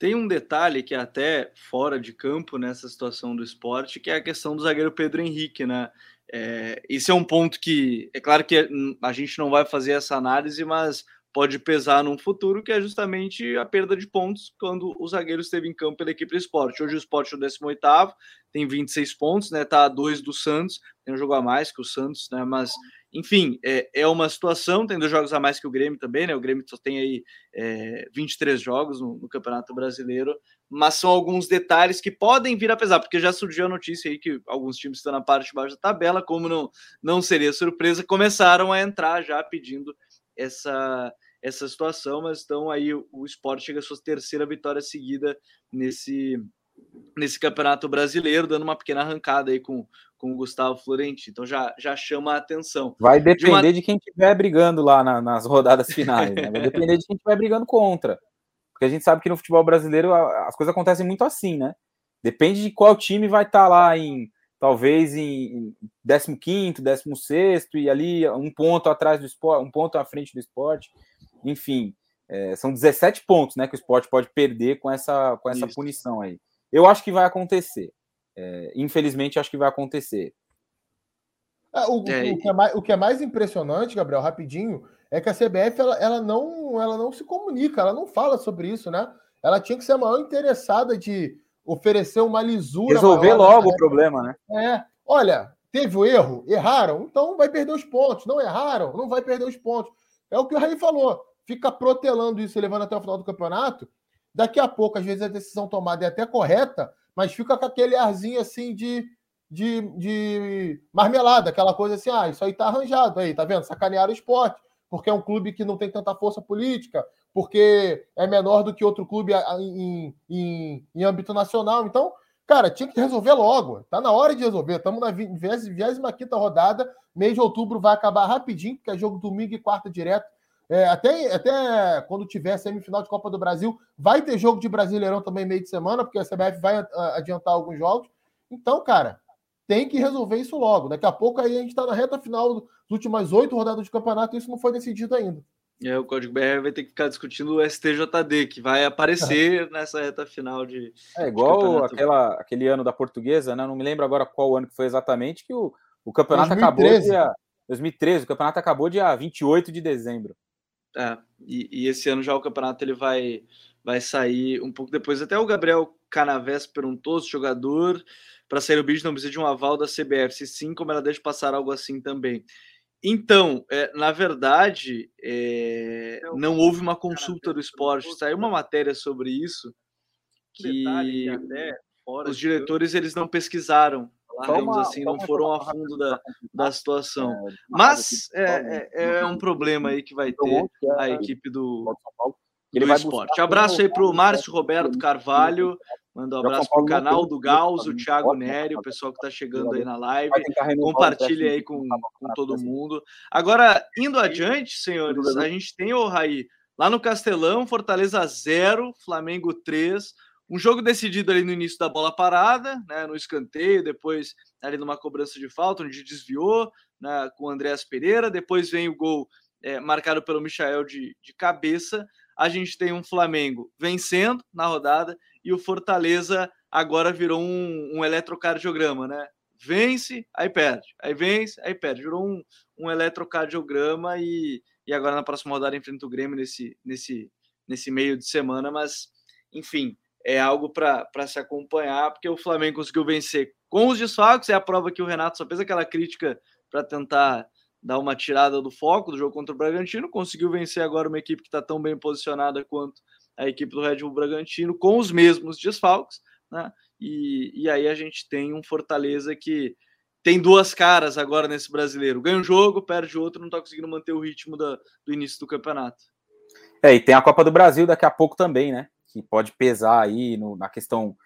Tem um detalhe que é até fora de campo nessa situação do esporte, que é a questão do zagueiro Pedro Henrique, né? É, esse é um ponto que é claro que a gente não vai fazer essa análise, mas pode pesar num futuro, que é justamente a perda de pontos quando o zagueiro esteve em campo pela equipe do esporte. Hoje o esporte é o 18 tem 26 pontos, né? Tá a dois do Santos, tem um jogo a mais que o Santos, né? Mas enfim, é, é uma situação, tem dois jogos a mais que o Grêmio também, né? O Grêmio só tem aí é, 23 jogos no, no, Campeonato Brasileiro, mas são alguns detalhes que podem vir a pesar, porque já surgiu a notícia aí que alguns times estão na parte de baixo da tabela, como não, não seria surpresa, começaram a entrar já pedindo essa, essa situação, mas então aí o, o esporte chega à sua terceira vitória seguida nesse, nesse Campeonato Brasileiro, dando uma pequena arrancada aí com, com o Gustavo Florentino. Então já, já chama a atenção. Vai depender de, uma... de quem estiver brigando lá na, nas rodadas finais. Né? Vai depender de quem estiver brigando contra. Porque a gente sabe que no futebol brasileiro as coisas acontecem muito assim, né? Depende de qual time vai estar tá lá em talvez em 15º, 16 e ali um ponto atrás do esporte, um ponto à frente do esporte. Enfim, é, são 17 pontos né, que o esporte pode perder com essa, com essa punição aí. Eu acho que vai acontecer. É, infelizmente, acho que vai acontecer. É, o, é, o, que é mais, o que é mais impressionante, Gabriel, rapidinho, é que a CBF ela, ela, não, ela não se comunica, ela não fala sobre isso, né? Ela tinha que ser a maior interessada de oferecer uma lisura. Resolver logo o problema, né? É. Olha, teve o erro? Erraram? Então vai perder os pontos. Não erraram? Não vai perder os pontos. É o que o Raí falou. Fica protelando isso e levando até o final do campeonato. Daqui a pouco, às vezes, a decisão tomada é até correta, mas fica com aquele arzinho assim de, de, de marmelada, aquela coisa assim, ah, isso aí tá arranjado aí, tá vendo? Sacanearam o esporte, porque é um clube que não tem tanta força política, porque é menor do que outro clube em, em, em âmbito nacional. Então, cara, tinha que resolver logo. Tá na hora de resolver. Estamos na 25 rodada. Mês de outubro vai acabar rapidinho, porque é jogo domingo e quarta direto. É, até, até quando tiver semifinal de Copa do Brasil, vai ter jogo de Brasileirão também meio de semana, porque a CBF vai adiantar alguns jogos. Então, cara, tem que resolver isso logo. Daqui a pouco aí a gente está na reta final das últimas oito rodadas de campeonato e isso não foi decidido ainda. É, o Código BR vai ter que ficar discutindo o STJD, que vai aparecer nessa reta final de. É igual de aquela, aquele ano da portuguesa, né? Não me lembro agora qual ano que foi exatamente, que o, o campeonato 2013. acabou dia. 2013, o campeonato acabou dia 28 de dezembro. É, e, e, esse ano já o campeonato ele vai, vai sair um pouco depois. Até o Gabriel Canavés perguntou se o jogador para sair o bicho não precisa de um aval da CBF. Se sim, como ela deixa passar algo assim também. Então, é, na verdade, é, não houve uma consulta do esporte. Saiu uma matéria sobre isso que os diretores eles não pesquisaram, digamos assim, não foram a fundo da, da situação. É, Mas é, é, é um problema aí que vai ter a equipe do, do esporte. Abraço aí para o Márcio Roberto Carvalho. Manda um abraço para o canal do Gauss, o Thiago Nery, o pessoal que está chegando aí na live. Compartilhe aí com, com todo mundo. Agora, indo adiante, senhores, a gente tem o Raí lá no Castelão, Fortaleza 0, Flamengo 3. Um jogo decidido ali no início da bola parada, né, no escanteio, depois ali numa cobrança de falta, onde desviou né, com o Andréas Pereira. Depois vem o gol é, marcado pelo Michael de, de cabeça. A gente tem um Flamengo vencendo na rodada e o Fortaleza agora virou um, um eletrocardiograma, né? Vence, aí perde, aí vence, aí perde. Virou um, um eletrocardiograma e, e agora na próxima rodada enfrenta o Grêmio nesse, nesse, nesse meio de semana, mas enfim, é algo para se acompanhar, porque o Flamengo conseguiu vencer com os desfalques, é a prova que o Renato só fez aquela crítica para tentar dar uma tirada do foco do jogo contra o Bragantino, conseguiu vencer agora uma equipe que está tão bem posicionada quanto a equipe do Red Bull Bragantino com os mesmos desfalques, né? E, e aí a gente tem um Fortaleza que tem duas caras agora nesse brasileiro. Ganha um jogo, perde outro, não está conseguindo manter o ritmo da, do início do campeonato. É, e tem a Copa do Brasil daqui a pouco também, né? Que pode pesar aí no, na questão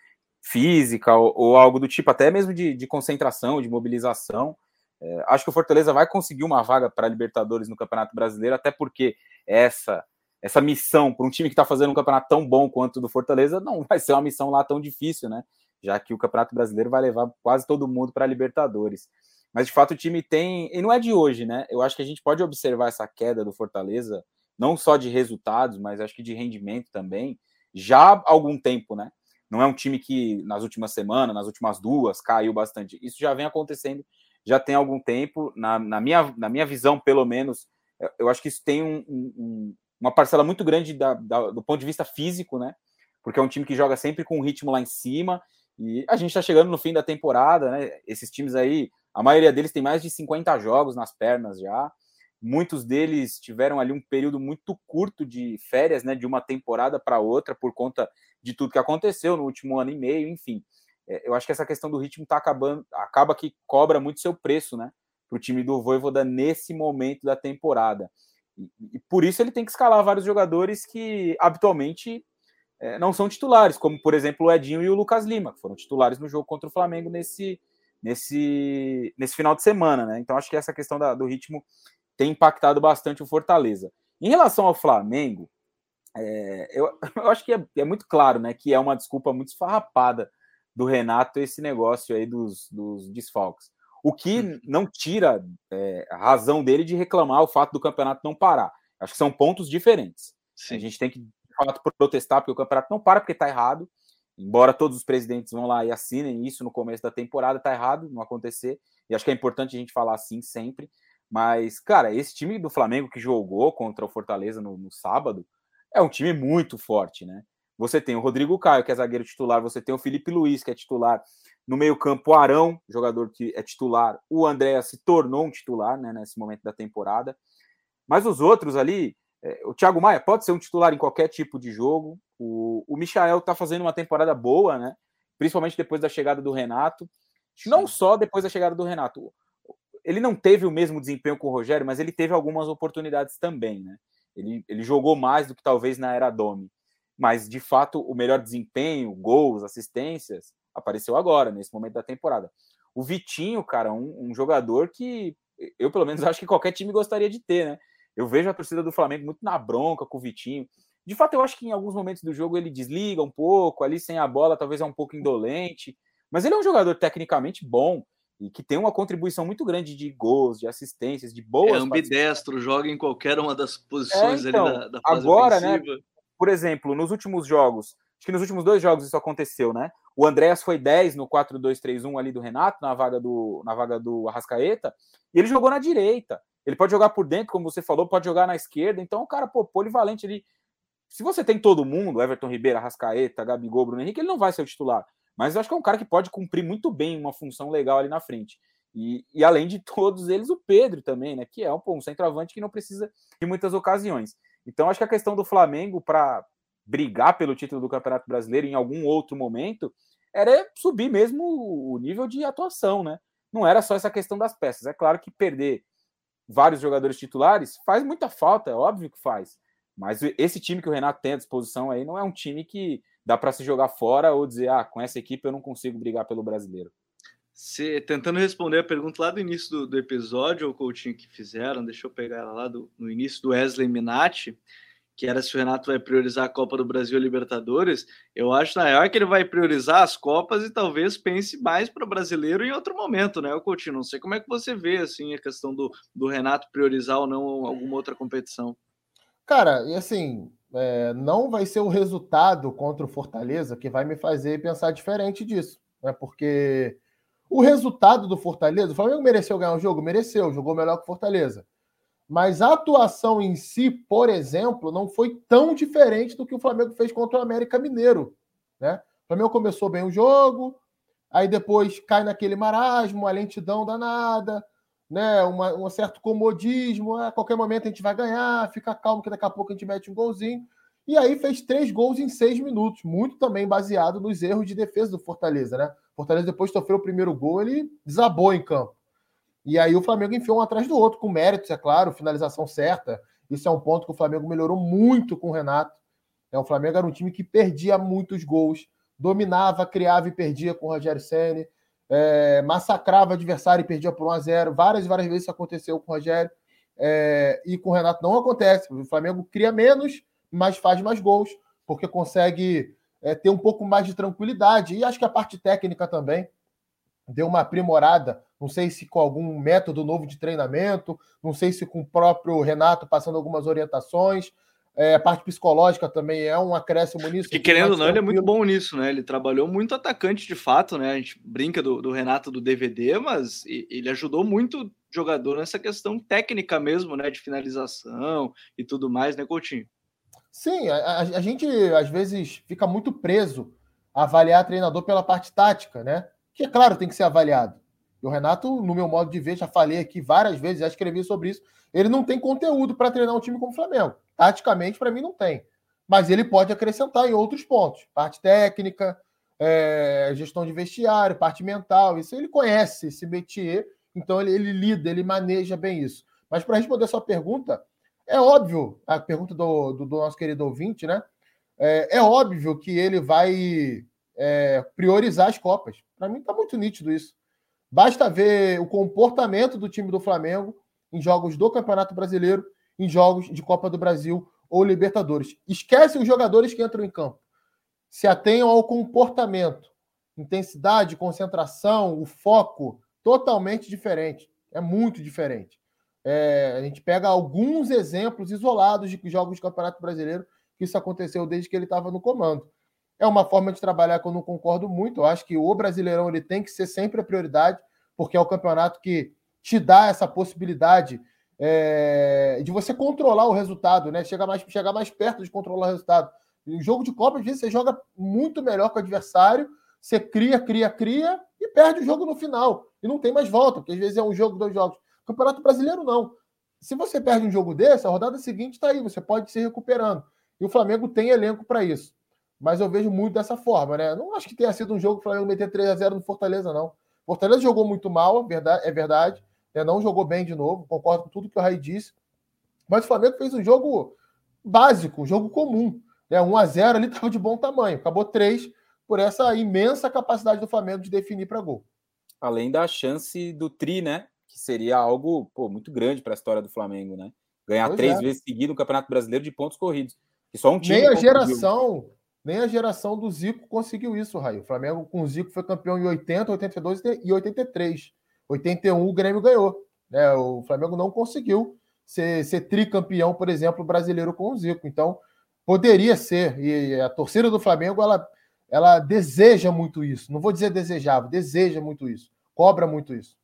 física ou, ou, algo do tipo, até mesmo de, de concentração, de mobilização. É, acho que o Fortaleza vai conseguir uma vaga para Libertadores no Campeonato Brasileiro, até porque essa essa missão para um time que está fazendo um campeonato tão bom quanto o do Fortaleza não vai ser uma missão lá tão difícil, né? Já que o Campeonato Brasileiro vai levar quase todo mundo para a Libertadores. Mas de fato o time tem, e não é de hoje, né? Eu acho que a gente pode observar essa queda do Fortaleza, não só de resultados, mas acho que de rendimento também, já há algum tempo, né? Não é um time que nas últimas semanas, nas últimas duas, caiu bastante. Isso já vem acontecendo já tem algum tempo. Na, na minha, na minha visão, pelo menos, eu acho que isso tem um, um, uma parcela muito grande da, da, do ponto de vista físico, né? Porque é um time que joga sempre com um ritmo lá em cima. E a gente está chegando no fim da temporada, né? Esses times aí, a maioria deles tem mais de 50 jogos nas pernas já. Muitos deles tiveram ali um período muito curto de férias, né? De uma temporada para outra, por conta de tudo que aconteceu no último ano e meio, enfim. É, eu acho que essa questão do ritmo tá acabando, acaba que cobra muito seu preço, né? Para o time do Voivoda nesse momento da temporada. E, por isso ele tem que escalar vários jogadores que habitualmente é, não são titulares, como por exemplo o Edinho e o Lucas Lima, que foram titulares no jogo contra o Flamengo nesse, nesse, nesse final de semana, né? Então acho que essa questão da, do ritmo tem impactado bastante o Fortaleza. Em relação ao Flamengo, é, eu, eu, acho que é, é, muito claro, né, que é uma desculpa muito esfarrapada do Renato esse negócio aí dos, dos desfalques. O que uhum. não tira é, a razão dele de reclamar o fato do campeonato não parar. Acho que são pontos diferentes. Sim. A gente tem que, de fato, protestar porque o campeonato não para, porque está errado. Embora todos os presidentes vão lá e assinem isso no começo da temporada, está errado, não acontecer. E acho que é importante a gente falar assim sempre. Mas, cara, esse time do Flamengo que jogou contra o Fortaleza no, no sábado é um time muito forte, né? Você tem o Rodrigo Caio, que é zagueiro titular, você tem o Felipe Luiz, que é titular. No meio-campo, o Arão, jogador que é titular. O André se tornou um titular né, nesse momento da temporada. Mas os outros ali, é, o Thiago Maia pode ser um titular em qualquer tipo de jogo. O, o Michael está fazendo uma temporada boa, né? Principalmente depois da chegada do Renato. Sim. Não só depois da chegada do Renato. Ele não teve o mesmo desempenho com o Rogério, mas ele teve algumas oportunidades também, né? Ele, ele jogou mais do que talvez na era Domi. Mas, de fato, o melhor desempenho, gols, assistências, apareceu agora, nesse momento da temporada. O Vitinho, cara, um, um jogador que eu, pelo menos, acho que qualquer time gostaria de ter, né? Eu vejo a torcida do Flamengo muito na bronca com o Vitinho. De fato, eu acho que em alguns momentos do jogo ele desliga um pouco, ali sem a bola, talvez é um pouco indolente. Mas ele é um jogador tecnicamente bom e que tem uma contribuição muito grande de gols, de assistências, de boas. É ambidestro, joga em qualquer uma das posições é, então, ali da, da fase Agora, né, ofensiva. né? Por exemplo, nos últimos jogos, acho que nos últimos dois jogos isso aconteceu, né? O Andréas foi 10 no 4-2-3-1 ali do Renato, na vaga do, na vaga do Arrascaeta, e ele jogou na direita. Ele pode jogar por dentro, como você falou, pode jogar na esquerda. Então, o cara, pô, polivalente ali. Se você tem todo mundo, Everton Ribeiro, Arrascaeta, Gabigol, Bruno Henrique, ele não vai ser o titular. Mas eu acho que é um cara que pode cumprir muito bem uma função legal ali na frente. E, e além de todos eles, o Pedro também, né? Que é um, pô, um centroavante que não precisa de muitas ocasiões. Então, acho que a questão do Flamengo para brigar pelo título do Campeonato Brasileiro em algum outro momento era subir mesmo o nível de atuação, né? Não era só essa questão das peças. É claro que perder vários jogadores titulares faz muita falta, é óbvio que faz. Mas esse time que o Renato tem à disposição aí não é um time que dá para se jogar fora ou dizer, ah, com essa equipe eu não consigo brigar pelo brasileiro. Se, tentando responder a pergunta lá do início do, do episódio, o Coutinho que fizeram, deixa eu pegar ela lá do, no início do Wesley Minatti, que era se o Renato vai priorizar a Copa do Brasil e Libertadores, eu acho na real que ele vai priorizar as Copas e talvez pense mais para o brasileiro em outro momento, né, Coutinho? Não sei como é que você vê assim a questão do, do Renato priorizar ou não alguma outra competição. Cara, e assim, é, não vai ser o resultado contra o Fortaleza que vai me fazer pensar diferente disso, né? Porque o resultado do Fortaleza, o Flamengo mereceu ganhar o jogo? Mereceu, jogou melhor que o Fortaleza. Mas a atuação em si, por exemplo, não foi tão diferente do que o Flamengo fez contra o América Mineiro. Né? O Flamengo começou bem o jogo, aí depois cai naquele marasmo, uma lentidão danada, né? Uma, um certo comodismo. A qualquer momento a gente vai ganhar, fica calmo que daqui a pouco a gente mete um golzinho. E aí fez três gols em seis minutos, muito também baseado nos erros de defesa do Fortaleza, né? Fortaleza, depois de sofrer o primeiro gol, ele desabou em campo. E aí o Flamengo enfiou um atrás do outro, com méritos, é claro, finalização certa. Isso é um ponto que o Flamengo melhorou muito com o Renato. É, o Flamengo era um time que perdia muitos gols, dominava, criava e perdia com o Rogério Senni, é, massacrava o adversário e perdia por 1 a 0 Várias várias vezes isso aconteceu com o Rogério. É, e com o Renato não acontece. O Flamengo cria menos, mas faz mais gols, porque consegue é, ter um pouco mais de tranquilidade. E acho que a parte técnica também deu uma aprimorada, não sei se com algum método novo de treinamento, não sei se com o próprio Renato passando algumas orientações. É, a parte psicológica também é um acréscimo nisso. Que querendo ou não, ele é muito bom nisso, né? Ele trabalhou muito atacante de fato, né? A gente brinca do, do Renato do DVD, mas ele ajudou muito jogador nessa questão técnica mesmo, né? De finalização e tudo mais, né, Coutinho? Sim, a, a, gente às vezes fica muito preso a avaliar treinador pela parte tática, né? Que é claro, tem que ser avaliado. E o Renato, no meu modo de ver, já falei aqui várias vezes, já escrevi sobre isso. Ele não tem conteúdo para treinar um time como o Flamengo. Taticamente, para mim, não tem. Mas ele pode acrescentar em outros pontos: parte técnica, é, gestão de vestiário, parte mental. Isso ele conhece, esse métier, então ele, ele lida, ele maneja bem isso. Mas para responder a sua pergunta, é óbvio, a pergunta do, do, do nosso querido ouvinte, né? É, é, óbvio que ele vai é, priorizar as Copas. Para mim está muito nítido isso. Basta ver o comportamento do time do Flamengo em jogos do Campeonato Brasileiro, em jogos de Copa do Brasil ou Libertadores. Esquece os jogadores que entram em campo. Se atenham ao comportamento, intensidade, concentração, o foco, totalmente diferente. É muito diferente. É, a gente pega alguns exemplos isolados de jogos de Campeonato Brasileiro que isso aconteceu desde que ele estava no comando. É uma forma de trabalhar que eu não concordo muito. Eu acho que o Brasileirão ele tem que ser sempre a prioridade, porque é o campeonato que te dá essa possibilidade é, de você controlar o resultado, né? Chegar mais, chegar mais perto de controlar o resultado. O jogo de Copa, às vezes, você joga muito melhor que o adversário, você cria, cria, cria e perde o jogo no final. E não tem mais volta, porque às vezes é um jogo, dois jogos. Campeonato Brasileiro, não. Se você perde um jogo desse, a rodada seguinte está aí, você pode se recuperando. E o Flamengo tem elenco para isso. Mas eu vejo muito dessa forma, né? Não acho que tenha sido um jogo que o Flamengo meter 3 a 0 no Fortaleza, não. Fortaleza jogou muito mal, é verdade. Né? Não jogou bem de novo, concordo com tudo que o Rai disse. Mas o Flamengo fez um jogo básico, um jogo comum. Né? 1 a 0 ali estava de bom tamanho. Acabou 3 por essa imensa capacidade do Flamengo de definir para gol. Além da chance do Tri, né? Que seria algo pô, muito grande para a história do Flamengo, né? Ganhar pois três é. vezes seguido no Campeonato Brasileiro de pontos corridos. E só um time. Nem a geração, nem a geração do Zico conseguiu isso, Raio. O Flamengo com o Zico foi campeão em 80, 82 e 83. 81 o Grêmio ganhou. Né? O Flamengo não conseguiu ser, ser tricampeão, por exemplo, brasileiro com o Zico. Então, poderia ser. E a torcida do Flamengo, ela, ela deseja muito isso. Não vou dizer desejava, deseja muito isso. Cobra muito isso.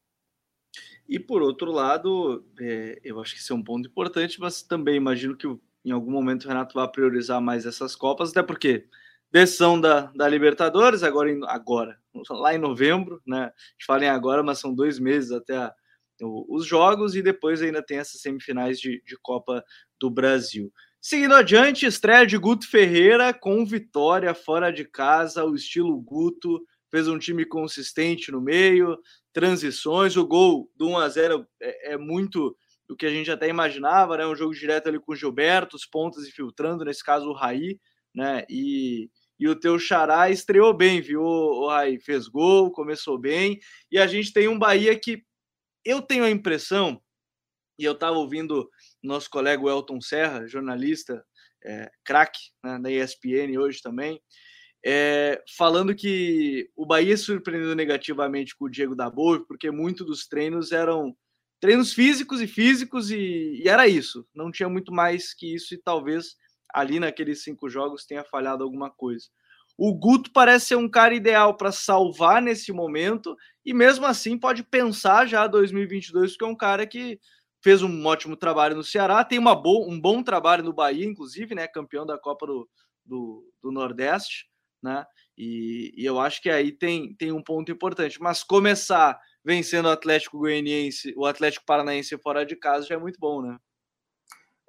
E por outro lado, é, eu acho que isso é um ponto importante, mas também imagino que em algum momento o Renato vai priorizar mais essas Copas, até porque decisão da, da Libertadores, agora, em, agora, lá em novembro, né? A gente fala em agora, mas são dois meses até a, o, os jogos, e depois ainda tem essas semifinais de, de Copa do Brasil. Seguindo adiante, estreia de Guto Ferreira com vitória fora de casa, o estilo Guto, fez um time consistente no meio, transições, o gol do 1 a 0 é, é muito do que a gente até imaginava, né? Um jogo direto ali com o Gilberto, os pontas infiltrando, nesse caso o Raí, né? E, e o teu Xará estreou bem, viu, o Raí? Fez gol, começou bem, e a gente tem um Bahia que eu tenho a impressão, e eu estava ouvindo nosso colega Elton Serra, jornalista, é, craque né, da ESPN hoje também, é, falando que o Bahia surpreendeu negativamente com o Diego Dabove, porque muito dos treinos eram treinos físicos e físicos, e, e, era isso. Não tinha muito mais que isso, e talvez ali naqueles cinco jogos tenha falhado alguma coisa. O Guto parece ser um cara ideal para salvar nesse momento, e mesmo assim pode pensar já 2022, porque é um cara que fez um ótimo trabalho no Ceará, tem uma bo um bom trabalho no Bahia, inclusive, né? Campeão da Copa do, do, do Nordeste, né? E, e, eu acho que aí tem, tem um ponto importante. Mas começar vencendo o Atlético Goianiense, o Atlético Paranaense fora de casa já é muito bom, né?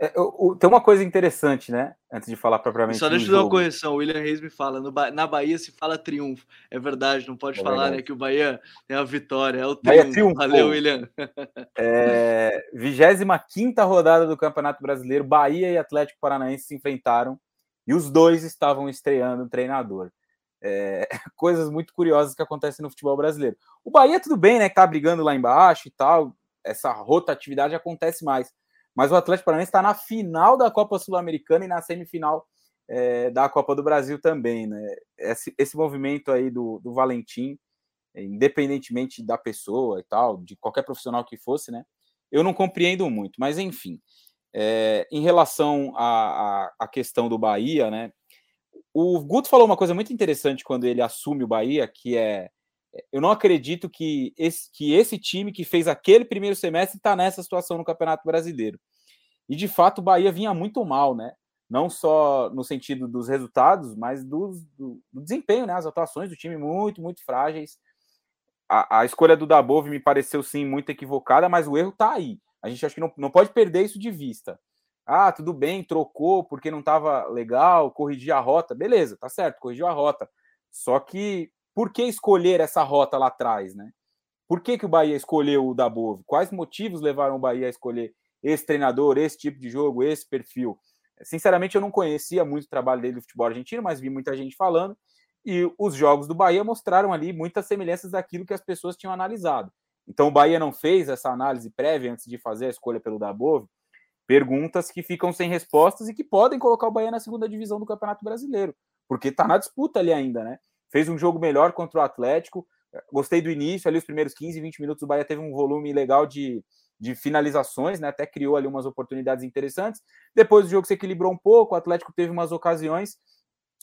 É, o, tem uma coisa interessante, né? Antes de falar propriamente. Só deixa eu dar uma correção. O William Reis me fala: no, na Bahia se fala triunfo. É verdade, não pode é falar verdade. né, que o Bahia é a vitória, é o triunfo. triunfo. Valeu, William. É, 25 rodada do Campeonato Brasileiro, Bahia e Atlético Paranaense se enfrentaram e os dois estavam estreando o treinador. É, coisas muito curiosas que acontecem no futebol brasileiro. O Bahia, tudo bem, né? Que tá brigando lá embaixo e tal. Essa rotatividade acontece mais. Mas o Atlético Paranaense está na final da Copa Sul-Americana e na semifinal é, da Copa do Brasil também, né? Esse, esse movimento aí do, do Valentim, independentemente da pessoa e tal, de qualquer profissional que fosse, né? Eu não compreendo muito, mas enfim. É, em relação à, à, questão do Bahia, né? O Guto falou uma coisa muito interessante quando ele assume o Bahia, que é eu não acredito que esse, que esse time que fez aquele primeiro semestre está nessa situação no Campeonato Brasileiro. E de fato o Bahia vinha muito mal, né? Não só no sentido dos resultados, mas do, do, do desempenho, né? As atuações do time muito, muito frágeis. A, a escolha do Dabov me pareceu sim muito equivocada, mas o erro está aí. A gente acha que não, não pode perder isso de vista. Ah, tudo bem, trocou porque não estava legal, corrigiu a rota. Beleza, tá certo, corrigiu a rota. Só que por que escolher essa rota lá atrás, né? Por que, que o Bahia escolheu o Dabov? Quais motivos levaram o Bahia a escolher esse treinador, esse tipo de jogo, esse perfil? Sinceramente, eu não conhecia muito o trabalho dele do futebol argentino, mas vi muita gente falando. E os jogos do Bahia mostraram ali muitas semelhanças daquilo que as pessoas tinham analisado. Então, o Bahia não fez essa análise prévia antes de fazer a escolha pelo Dabov, perguntas que ficam sem respostas e que podem colocar o Bahia na segunda divisão do Campeonato Brasileiro, porque está na disputa ali ainda, né? Fez um jogo melhor contra o Atlético. Gostei do início, ali os primeiros 15, 20 minutos o Bahia teve um volume legal de, de finalizações, né? Até criou ali umas oportunidades interessantes. Depois o jogo se equilibrou um pouco, o Atlético teve umas ocasiões.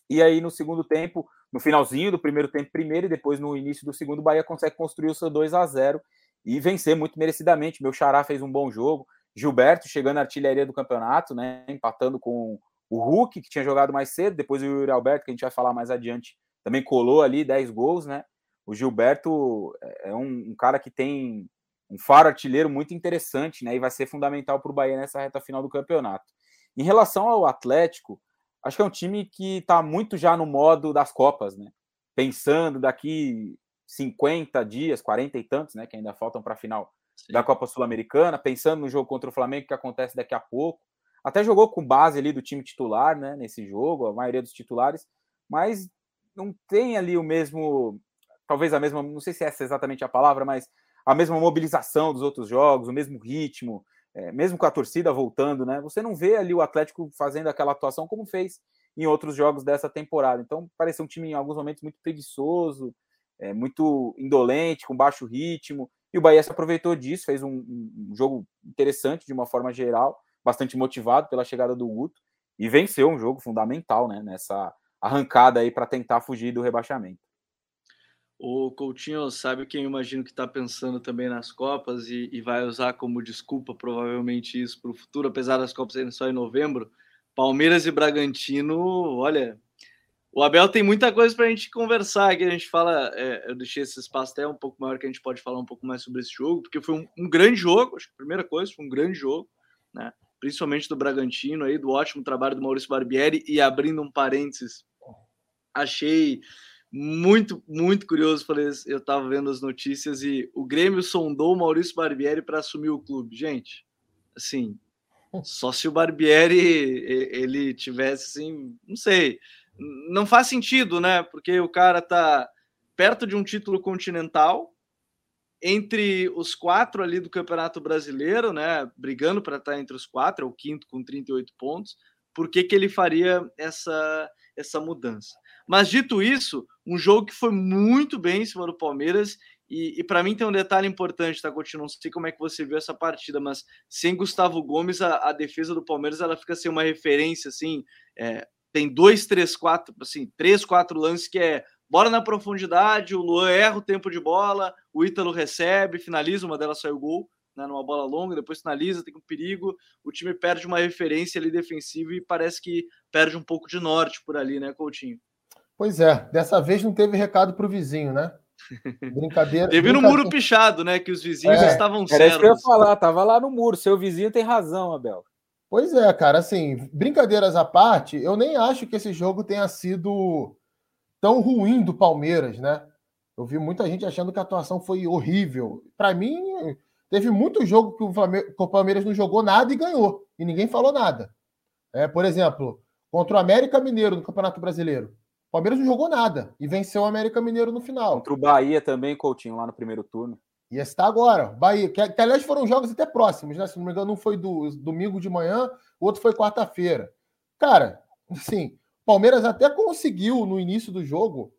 E aí no segundo tempo, no finalzinho do primeiro tempo primeiro e depois no início do segundo, o Bahia consegue construir o seu 2 a 0 e vencer muito merecidamente. Meu Xará fez um bom jogo. Gilberto chegando à artilharia do campeonato, né? Empatando com o Hulk, que tinha jogado mais cedo, depois o Yuri Alberto, que a gente vai falar mais adiante, também colou ali 10 gols, né? O Gilberto é um, um cara que tem um faro artilheiro muito interessante, né? E vai ser fundamental para o Bahia nessa reta final do campeonato. Em relação ao Atlético, acho que é um time que está muito já no modo das Copas, né? Pensando daqui 50 dias, 40 e tantos, né? Que ainda faltam para a final Sim. da Copa Sul-Americana, pensando no jogo contra o Flamengo que acontece daqui a pouco. Até jogou com base ali do time titular, né? Nesse jogo, a maioria dos titulares, mas não tem ali o mesmo, talvez a mesma, não sei se essa é exatamente a palavra, mas a mesma mobilização dos outros jogos, o mesmo ritmo, é, mesmo com a torcida voltando, né? Você não vê ali o Atlético fazendo aquela atuação como fez em outros jogos dessa temporada. Então, pareceu um time em alguns momentos muito preguiçoso, é, muito indolente, com baixo ritmo. E o Bahia se aproveitou disso, fez um, um, jogo interessante de uma forma geral, bastante motivado pela chegada do Guto e venceu um jogo fundamental né, nessa arrancada aí para tentar fugir do rebaixamento. O Coutinho sabe quem eu imagino que está pensando também nas Copas e, e, vai usar como desculpa provavelmente isso para o futuro, apesar das Copas serem só em novembro. Palmeiras e Bragantino, olha, o Abel tem muita coisa para a gente conversar aqui. A gente fala, é, eu deixei esse espaço até um pouco maior que a gente pode falar um pouco mais sobre esse jogo, porque foi um, um grande jogo. Acho que a primeira coisa foi um grande jogo, né? Principalmente do Bragantino aí, do ótimo trabalho do Maurício Barbieri e abrindo um parênteses, achei muito, muito curioso. Falei, eu estava vendo as notícias e o Grêmio sondou o Maurício Barbieri para assumir o clube. Gente, assim, só se o Barbieri ele tivesse assim, não sei, não faz sentido, né? Porque o cara tá perto de um título continental, entre os quatro ali do Campeonato Brasileiro, né? Brigando para estar tá entre os quatro, é o quinto com 38 pontos. Por que, que ele faria essa, essa mudança? Mas dito isso, um jogo que foi muito bem em cima do Palmeiras. E, e para mim tem um detalhe importante, tá, Coutinho? Não sei como é que você viu essa partida, mas sem Gustavo Gomes, a, a defesa do Palmeiras ela fica sem uma referência, assim. É, tem dois, três, quatro, assim, três, quatro lances que é bola na profundidade, o Luan erra o tempo de bola, o Ítalo recebe, finaliza, uma delas sai o gol, né, numa bola longa, depois finaliza, tem um perigo, o time perde uma referência ali defensiva e parece que perde um pouco de norte por ali, né, Coutinho? Pois é, dessa vez não teve recado para o vizinho, né? Brincadeira. Teve no muro pichado, né? Que os vizinhos é, estavam certos. Era isso que eu ia falar, tava lá no muro. Seu vizinho tem razão, Abel. Pois é, cara, assim, brincadeiras à parte, eu nem acho que esse jogo tenha sido tão ruim do Palmeiras, né? Eu vi muita gente achando que a atuação foi horrível. Para mim, teve muito jogo que o, Flamengo, que o, Palmeiras não jogou nada e ganhou, e ninguém falou nada. É, por exemplo, contra o América Mineiro no Campeonato Brasileiro. O Palmeiras não jogou nada e venceu o América Mineiro no final. Contra o Bahia também, Coutinho, lá no primeiro turno. E está agora. Bahia, que, que, aliás foram jogos até próximos, né? Se não me engano, um foi do domingo de manhã, o outro foi quarta-feira. Cara, assim, Palmeiras até conseguiu no início do jogo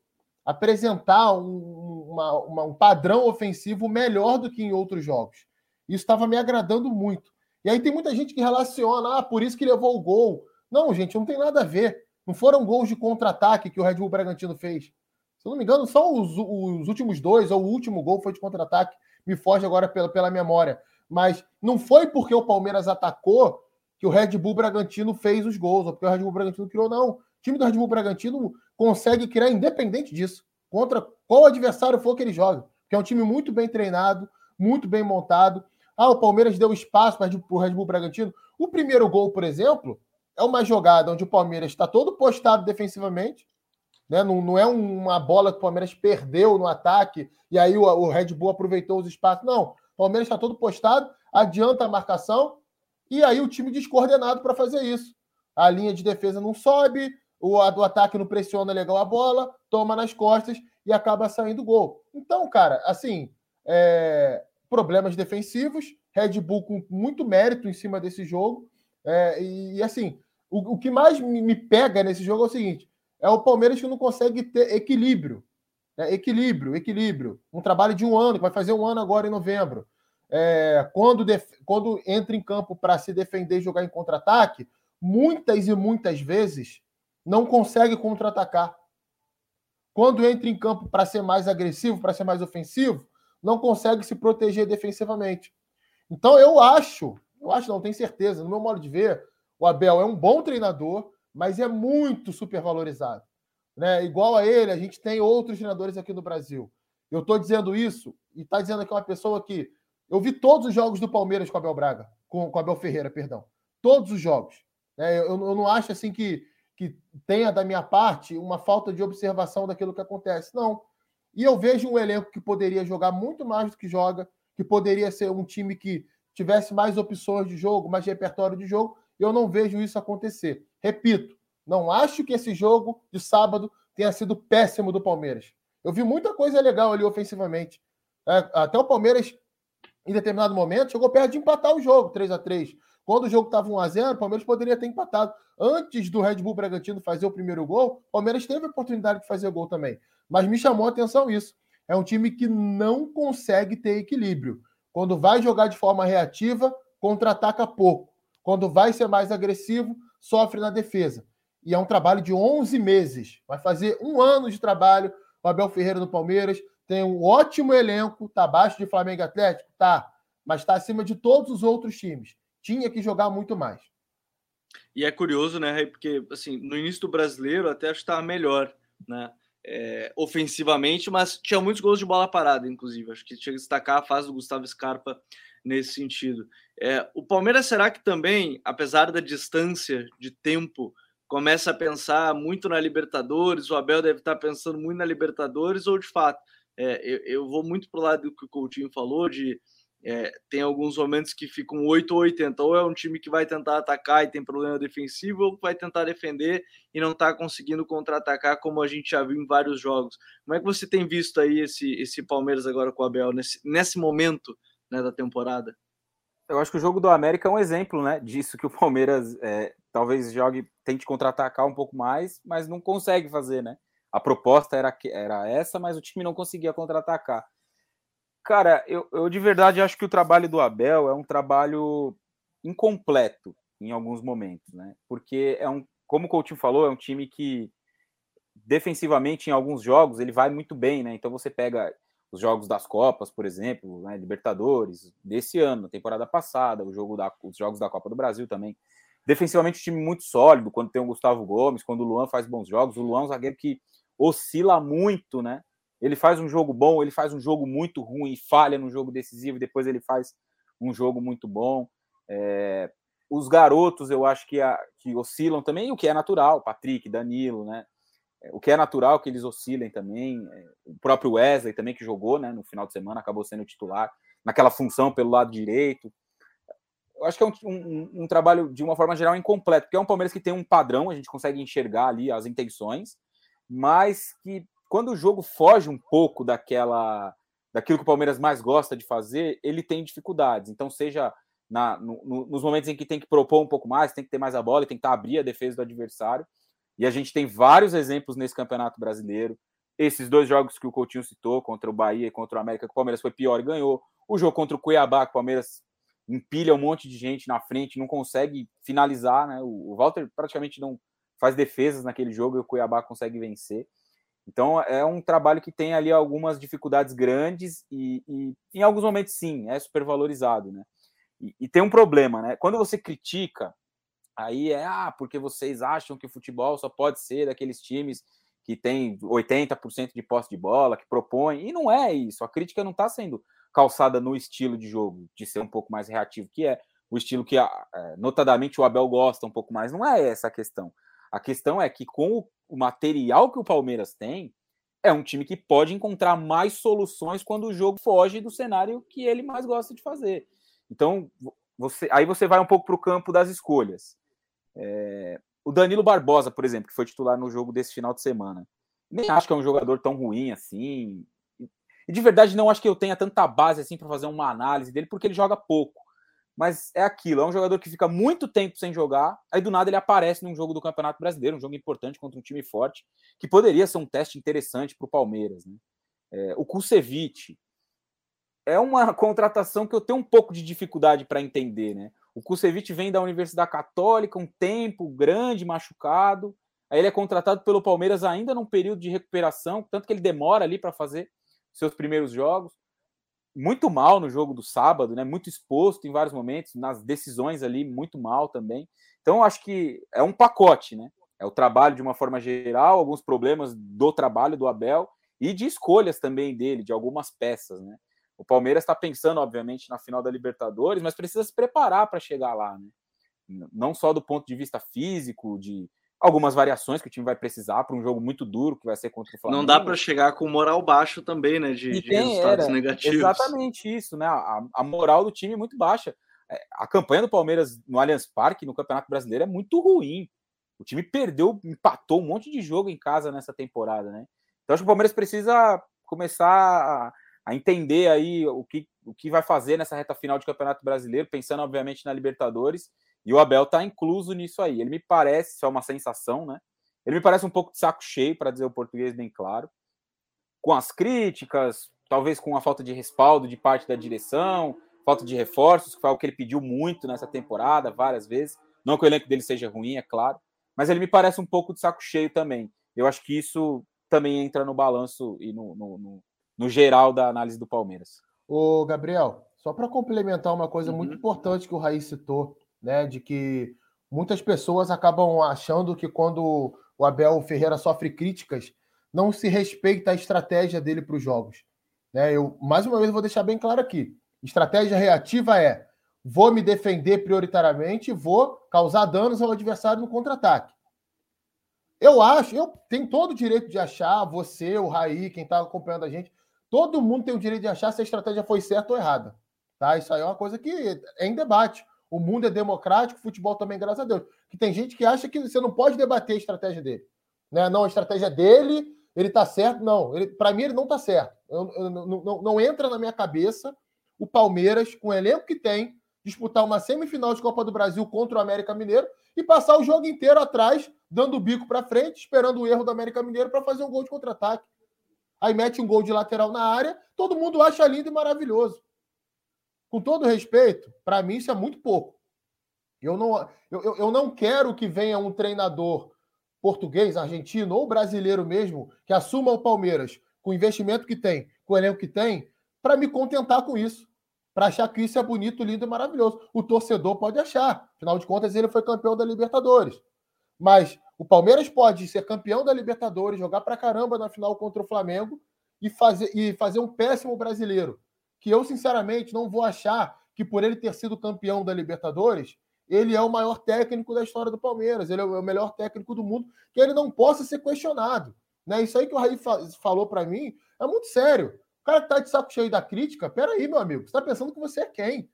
apresentar um, uma, uma, um padrão ofensivo melhor do que em outros jogos. Isso estava me agradando muito. E aí tem muita gente que relaciona, ah, por isso que levou o gol. Não, gente, não tem nada a ver. Não foram gols de contra-ataque que o Red Bull Bragantino fez. Se eu não me engano, só os, os últimos dois, ou o último gol foi de contra-ataque, me foge agora pela, pela memória. Mas não foi porque o Palmeiras atacou que o Red Bull Bragantino fez os gols, ou porque o Red Bull Bragantino criou, não. O time do Red Bull Bragantino consegue criar independente disso, contra qual adversário for que ele joga. Que é um time muito bem treinado, muito bem montado. Ah, o Palmeiras deu espaço para o Red Bull Bragantino. O primeiro gol, por exemplo, é uma jogada onde o Palmeiras está todo postado defensivamente, né? não, não é uma bola que o Palmeiras perdeu no ataque e aí o, o Red Bull aproveitou os espaços. Não, o Palmeiras está todo postado, adianta a marcação e aí o time descoordenado para fazer isso. A linha de defesa não sobe, o, a, do ataque não pressiona legal a bola, toma nas costas e acaba saindo gol. Então, cara, assim, é, problemas defensivos, Red Bull com muito mérito em cima desse jogo É, e, e, assim, o, o que mais me, pega nesse jogo é o seguinte: é o Palmeiras que não consegue ter equilíbrio. Né? Equilíbrio, equilíbrio. Um trabalho de um ano, que vai fazer um ano agora em novembro. É, quando, quando entra em campo para se defender e jogar em contra-ataque, muitas e muitas vezes não consegue contra-atacar. Quando entra em campo para ser mais agressivo, para ser mais ofensivo, não consegue se proteger defensivamente. Então eu acho, eu acho, não tenho certeza, no meu modo de ver, o Abel é um bom treinador, mas é muito supervalorizado. Né? Igual a ele, a gente tem outros treinadores aqui no Brasil. Eu estou dizendo isso e está dizendo que é uma pessoa que. Eu vi todos os jogos do Palmeiras com Abel Braga, com, o Abel Ferreira, perdão. Todos os jogos. Né? Eu, eu não acho assim que, que tenha da minha parte uma falta de observação daquilo que acontece. Não. E eu vejo um elenco que poderia jogar muito mais do que joga, que poderia ser um time que tivesse mais opções de jogo, mais repertório de jogo. Eu não vejo isso acontecer. Repito, não acho que esse jogo de sábado tenha sido péssimo do Palmeiras. Eu vi muita coisa legal ali ofensivamente. É, até o Palmeiras, em determinado momento, chegou perto de empatar o jogo, 3 a 3 Quando o jogo estava 1x0, o Palmeiras poderia ter empatado. Antes do Red Bull Bragantino fazer o primeiro gol, o Palmeiras teve a oportunidade de fazer gol também. Mas me chamou a atenção isso. É um time que não consegue ter equilíbrio. Quando vai jogar de forma reativa, contra-ataca pouco. Quando vai ser mais agressivo, sofre na defesa. E é um trabalho de 11 meses. Vai fazer um ano de trabalho. O Abel Ferreira do Palmeiras tem um ótimo elenco. Está abaixo de Flamengo Atlético? Tá. Mas está acima de todos os outros times. Tinha que jogar muito mais. E é curioso, né, Porque assim, no início do brasileiro até estava melhor, né? é, ofensivamente, mas tinha muitos gols de bola parada, inclusive. Acho que tinha que destacar a fase do Gustavo Scarpa nesse sentido. É, o Palmeiras será que também, apesar da distância de tempo, começa a pensar muito na Libertadores? O Abel deve estar pensando muito na Libertadores, ou de fato, é, eu, eu, vou muito para o lado do que o Coutinho falou, de é, tem alguns momentos que ficam 8 ou 80. Ou é um time que vai tentar atacar e tem problema defensivo, ou vai tentar defender e não está conseguindo contra-atacar, como a gente já viu em vários jogos. Como é que você tem visto aí esse, esse Palmeiras agora com o Abel, nesse, nesse momento né, da temporada? Eu acho que o jogo do América é um exemplo né, disso, que o Palmeiras é, talvez jogue, tente contra-atacar um pouco mais, mas não consegue fazer, né? A proposta era, era essa, mas o time não conseguia contra-atacar. Cara, eu, eu de verdade acho que o trabalho do Abel é um trabalho incompleto em alguns momentos, né? Porque é um, como o Coutinho falou, é um time que defensivamente em alguns jogos ele vai muito bem, né? Então você pega os jogos das Copas, por exemplo, né? Libertadores desse ano, temporada passada, o jogo da, os jogos da Copa do Brasil também. Defensivamente, time muito sólido, quando tem o Gustavo Gomes, quando o Luan faz bons jogos. O Luan é um zagueiro que oscila muito, né? Ele faz um jogo bom, ele faz um jogo muito ruim, falha no jogo decisivo, e depois ele faz um jogo muito bom. É, os garotos, eu acho que, a, que oscilam também, o que é natural, Patrick, Danilo, né? É, o que é natural que eles oscilem também. É, o próprio Wesley também, que jogou né, no final de semana, acabou sendo titular, naquela função pelo lado direito. Eu acho que é um, um, um trabalho, de uma forma geral, incompleto, porque é um Palmeiras que tem um padrão, a gente consegue enxergar ali as intenções, mas que quando o jogo foge um pouco daquela daquilo que o Palmeiras mais gosta de fazer, ele tem dificuldades. Então, seja na, no, no, nos momentos em que tem que propor um pouco mais, tem que ter mais a bola, tem que abrir a defesa do adversário. E a gente tem vários exemplos nesse Campeonato Brasileiro. Esses dois jogos que o Coutinho citou, contra o Bahia e contra o América, que o Palmeiras foi pior e ganhou. O jogo contra o Cuiabá, que o Palmeiras empilha um monte de gente na frente, não consegue finalizar, né? O, Walter praticamente não faz defesas naquele jogo e o Cuiabá consegue vencer. Então é um trabalho que tem ali algumas dificuldades grandes e, e em alguns momentos sim, é supervalorizado, né? E, e, tem um problema, né? Quando você critica, aí é ah, porque vocês acham que o futebol só pode ser daqueles times que tem 80% de posse de bola, que propõem, e não é isso. A crítica não está sendo calçada no estilo de jogo, de ser um pouco mais reativo, que é o estilo que, é, notadamente, o Abel gosta um pouco mais. Não é essa a questão. A questão é que com o material que o Palmeiras tem, é um time que pode encontrar mais soluções quando o jogo foge do cenário que ele mais gosta de fazer. Então, você, aí você vai um pouco para o campo das escolhas. É, o Danilo Barbosa, por exemplo, que foi titular no jogo desse final de semana, nem acho que é um jogador tão ruim assim. E de verdade, não acho que eu tenha tanta base assim para fazer uma análise dele, porque ele joga pouco. mas é aquilo, é um jogador que fica muito tempo sem jogar, aí do nada ele aparece num jogo do Campeonato Brasileiro, um jogo importante contra um time forte, que poderia ser um teste interessante para o Palmeiras. Né? É, o Kusevich é uma contratação que eu tenho um pouco de dificuldade para entender. Né? O Kusevich vem da Universidade Católica, um tempo grande, machucado, aí ele é contratado pelo Palmeiras ainda num período de recuperação, tanto que ele demora ali para fazer seus primeiros jogos muito mal no jogo do sábado, né? Muito exposto em vários momentos, nas decisões ali, muito mal também. Então, acho que é um pacote, né? É o trabalho de uma forma geral, alguns problemas do trabalho do Abel e de escolhas também dele, de algumas peças, né? O Palmeiras está pensando, obviamente, na final da Libertadores, mas precisa se preparar para chegar lá, né? Não só do ponto de vista físico, de algumas variações que o time vai precisar para um jogo muito duro que vai ser contra o Flamengo. Não dá para chegar com moral baixo também, né? De, de resultados era, negativos. Exatamente isso, né? A, a, moral do time é muito baixa. É, a campanha do Palmeiras no Allianz Parque, no Campeonato Brasileiro, é muito ruim. O time perdeu, empatou um monte de jogo em casa nessa temporada, né? Então acho que o Palmeiras precisa começar a, entender aí o que, o que vai fazer nessa reta final de Campeonato Brasileiro, pensando obviamente na Libertadores e o Abel está incluso nisso aí. Ele me parece, isso é uma sensação, né? Ele me parece um pouco de saco cheio, para dizer o português bem claro, com as críticas, talvez com a falta de respaldo de parte da direção, falta de reforços, que foi algo que ele pediu muito nessa temporada, várias vezes. Não que o elenco dele seja ruim, é claro, mas ele me parece um pouco de saco cheio também. Eu acho que isso também entra no balanço e no, no, no, no geral da análise do Palmeiras. Ô, Gabriel, só para complementar uma coisa uhum. muito importante que o Raiz citou né? De que muitas pessoas acabam achando que quando o Abel Ferreira sofre críticas, não se respeita a estratégia dele para os jogos. Né? Eu, mais uma vez, vou deixar bem claro aqui: estratégia reativa é vou me defender prioritariamente, vou causar danos ao adversário no contra-ataque. Eu acho, eu tenho todo o direito de achar, você, o Raí, quem está acompanhando a gente, todo mundo tem o direito de achar se a estratégia foi certa ou errada. Tá? Isso aí é uma coisa que é em debate. O mundo é democrático, futebol também, graças a Deus. Que tem gente que acha que você não pode debater a estratégia dele. Né? Não, a estratégia dele, ele está certo. Não, para mim ele não está certo. Eu, eu, não, não, não entra na minha cabeça o Palmeiras, com o elenco que tem, disputar uma semifinal de Copa do Brasil contra o América Mineiro e passar o jogo inteiro atrás, dando o bico para frente, esperando o erro do América Mineiro para fazer um gol de contra-ataque. Aí mete um gol de lateral na área, todo mundo acha lindo e maravilhoso com todo respeito, para mim isso é muito pouco. Eu não, eu, eu não quero que venha um treinador português, argentino ou brasileiro mesmo que assuma o Palmeiras com o investimento que tem, com o elenco que tem, para me contentar com isso. Para achar que isso é bonito, lindo e maravilhoso. O torcedor pode achar. Afinal de contas, ele foi campeão da Libertadores. Mas o Palmeiras pode ser campeão da Libertadores, jogar para caramba na final contra o Flamengo e fazer, e fazer um péssimo brasileiro que eu, sinceramente, não vou achar que por ele ter sido campeão da Libertadores, ele é o maior técnico da história do Palmeiras, ele é o melhor técnico do mundo, que ele não possa ser questionado. Né? Isso aí que o Raí falou para mim é muito sério. O cara que tá de saco cheio da crítica, peraí, meu amigo, você tá pensando que você é quem?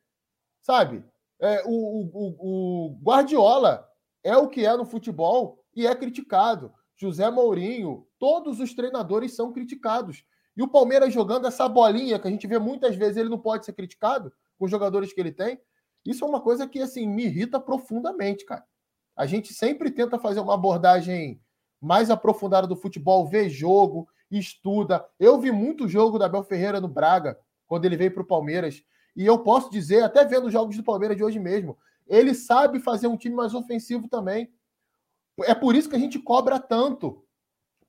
Sabe? É, o, o, o Guardiola é o que é no futebol e é criticado. José Mourinho, todos os treinadores são criticados. E o Palmeiras jogando essa bolinha que a gente vê muitas vezes, ele não pode ser criticado com os jogadores que ele tem. Isso é uma coisa que assim me irrita profundamente, cara. A gente sempre tenta fazer uma abordagem mais aprofundada do futebol, vê jogo, estuda. Eu vi muito jogo da Bel Ferreira no Braga, quando ele veio para o Palmeiras. E eu posso dizer, até vendo os jogos do Palmeiras de hoje mesmo, ele sabe fazer um time mais ofensivo também. É por isso que a gente cobra tanto.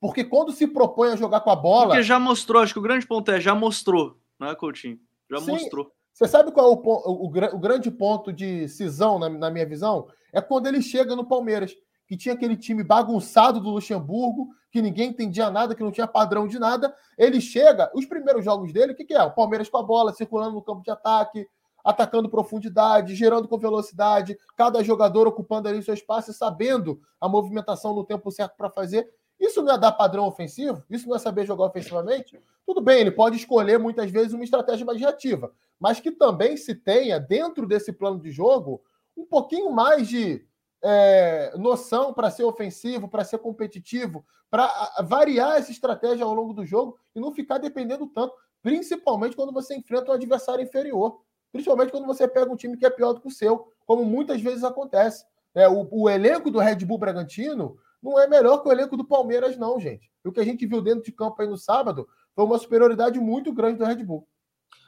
Porque quando se propõe a jogar com a bola. Porque já mostrou, acho que o grande ponto é já mostrou, não é, Coutinho? Já Sim. mostrou. Você sabe qual é o, o, o, grande ponto de cisão, na, na, minha visão? É quando ele chega no Palmeiras, que tinha aquele time bagunçado do Luxemburgo, que ninguém entendia nada, que não tinha padrão de nada. Ele chega, os primeiros jogos dele, o que, que é? O Palmeiras com a bola, circulando no campo de ataque, atacando profundidade, gerando com velocidade, cada jogador ocupando ali seu espaço e sabendo a movimentação no tempo certo para fazer. Isso não é dar padrão ofensivo? Isso não é saber jogar ofensivamente? Tudo bem, ele pode escolher muitas vezes uma estratégia mais reativa, mas que também se tenha, dentro desse plano de jogo, um pouquinho mais de é, noção para ser ofensivo, para ser competitivo, para variar essa estratégia ao longo do jogo e não ficar dependendo tanto, principalmente quando você enfrenta um adversário inferior. Principalmente quando você pega um time que é pior do que o seu, como muitas vezes acontece. É, o, o elenco do Red Bull Bragantino não é melhor que o elenco do Palmeiras, não, gente. O que a gente viu dentro de campo aí no sábado foi uma superioridade muito grande do Red Bull.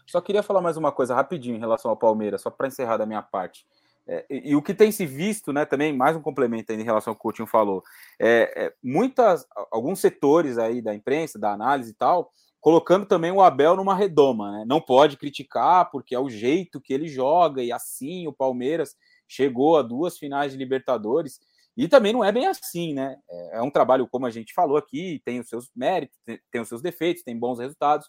Só queria falar mais uma coisa rapidinho em relação ao Palmeiras, só para encerrar da minha parte. É, e, e, o que tem se visto, né, também, mais um complemento em relação ao que o Coutinho falou, é, é, muitas, alguns setores aí da imprensa, da análise e tal, colocando também o Abel numa redoma, né? Não pode criticar porque é o jeito que ele joga e assim o Palmeiras chegou a duas finais de Libertadores. E também não é bem assim, né? É, é um trabalho, como a gente falou aqui, tem os seus méritos, tem, os seus defeitos, tem bons resultados,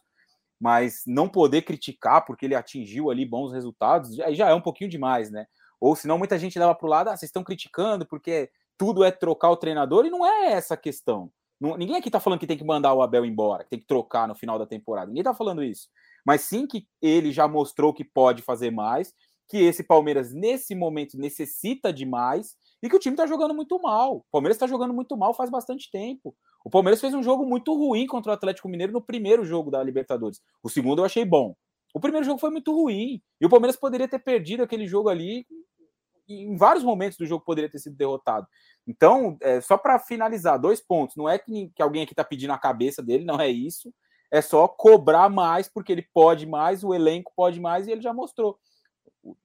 mas não poder criticar porque ele atingiu ali bons resultados, aí já é um pouquinho demais, né? Ou senão muita gente leva para o lado, ah, vocês estão criticando porque tudo é trocar o treinador, e não é essa a questão. Ninguém aqui está falando que tem que mandar o Abel embora, que tem que trocar no final da temporada. Ninguém está falando isso. Mas sim que ele já mostrou que pode fazer mais, que esse Palmeiras, nesse momento, necessita de mais e que o time está jogando muito mal. O Palmeiras está jogando muito mal faz bastante tempo. O Palmeiras fez um jogo muito ruim contra o Atlético Mineiro no primeiro jogo da Libertadores. O segundo eu achei bom. O primeiro jogo foi muito ruim. E o Palmeiras poderia ter perdido aquele jogo ali. Em vários momentos do jogo poderia ter sido derrotado. Então, é, só para finalizar, dois pontos. Não é que, que alguém aqui está pedindo a cabeça dele, não é isso. É só cobrar mais, porque ele pode mais, o elenco pode mais, e ele já mostrou.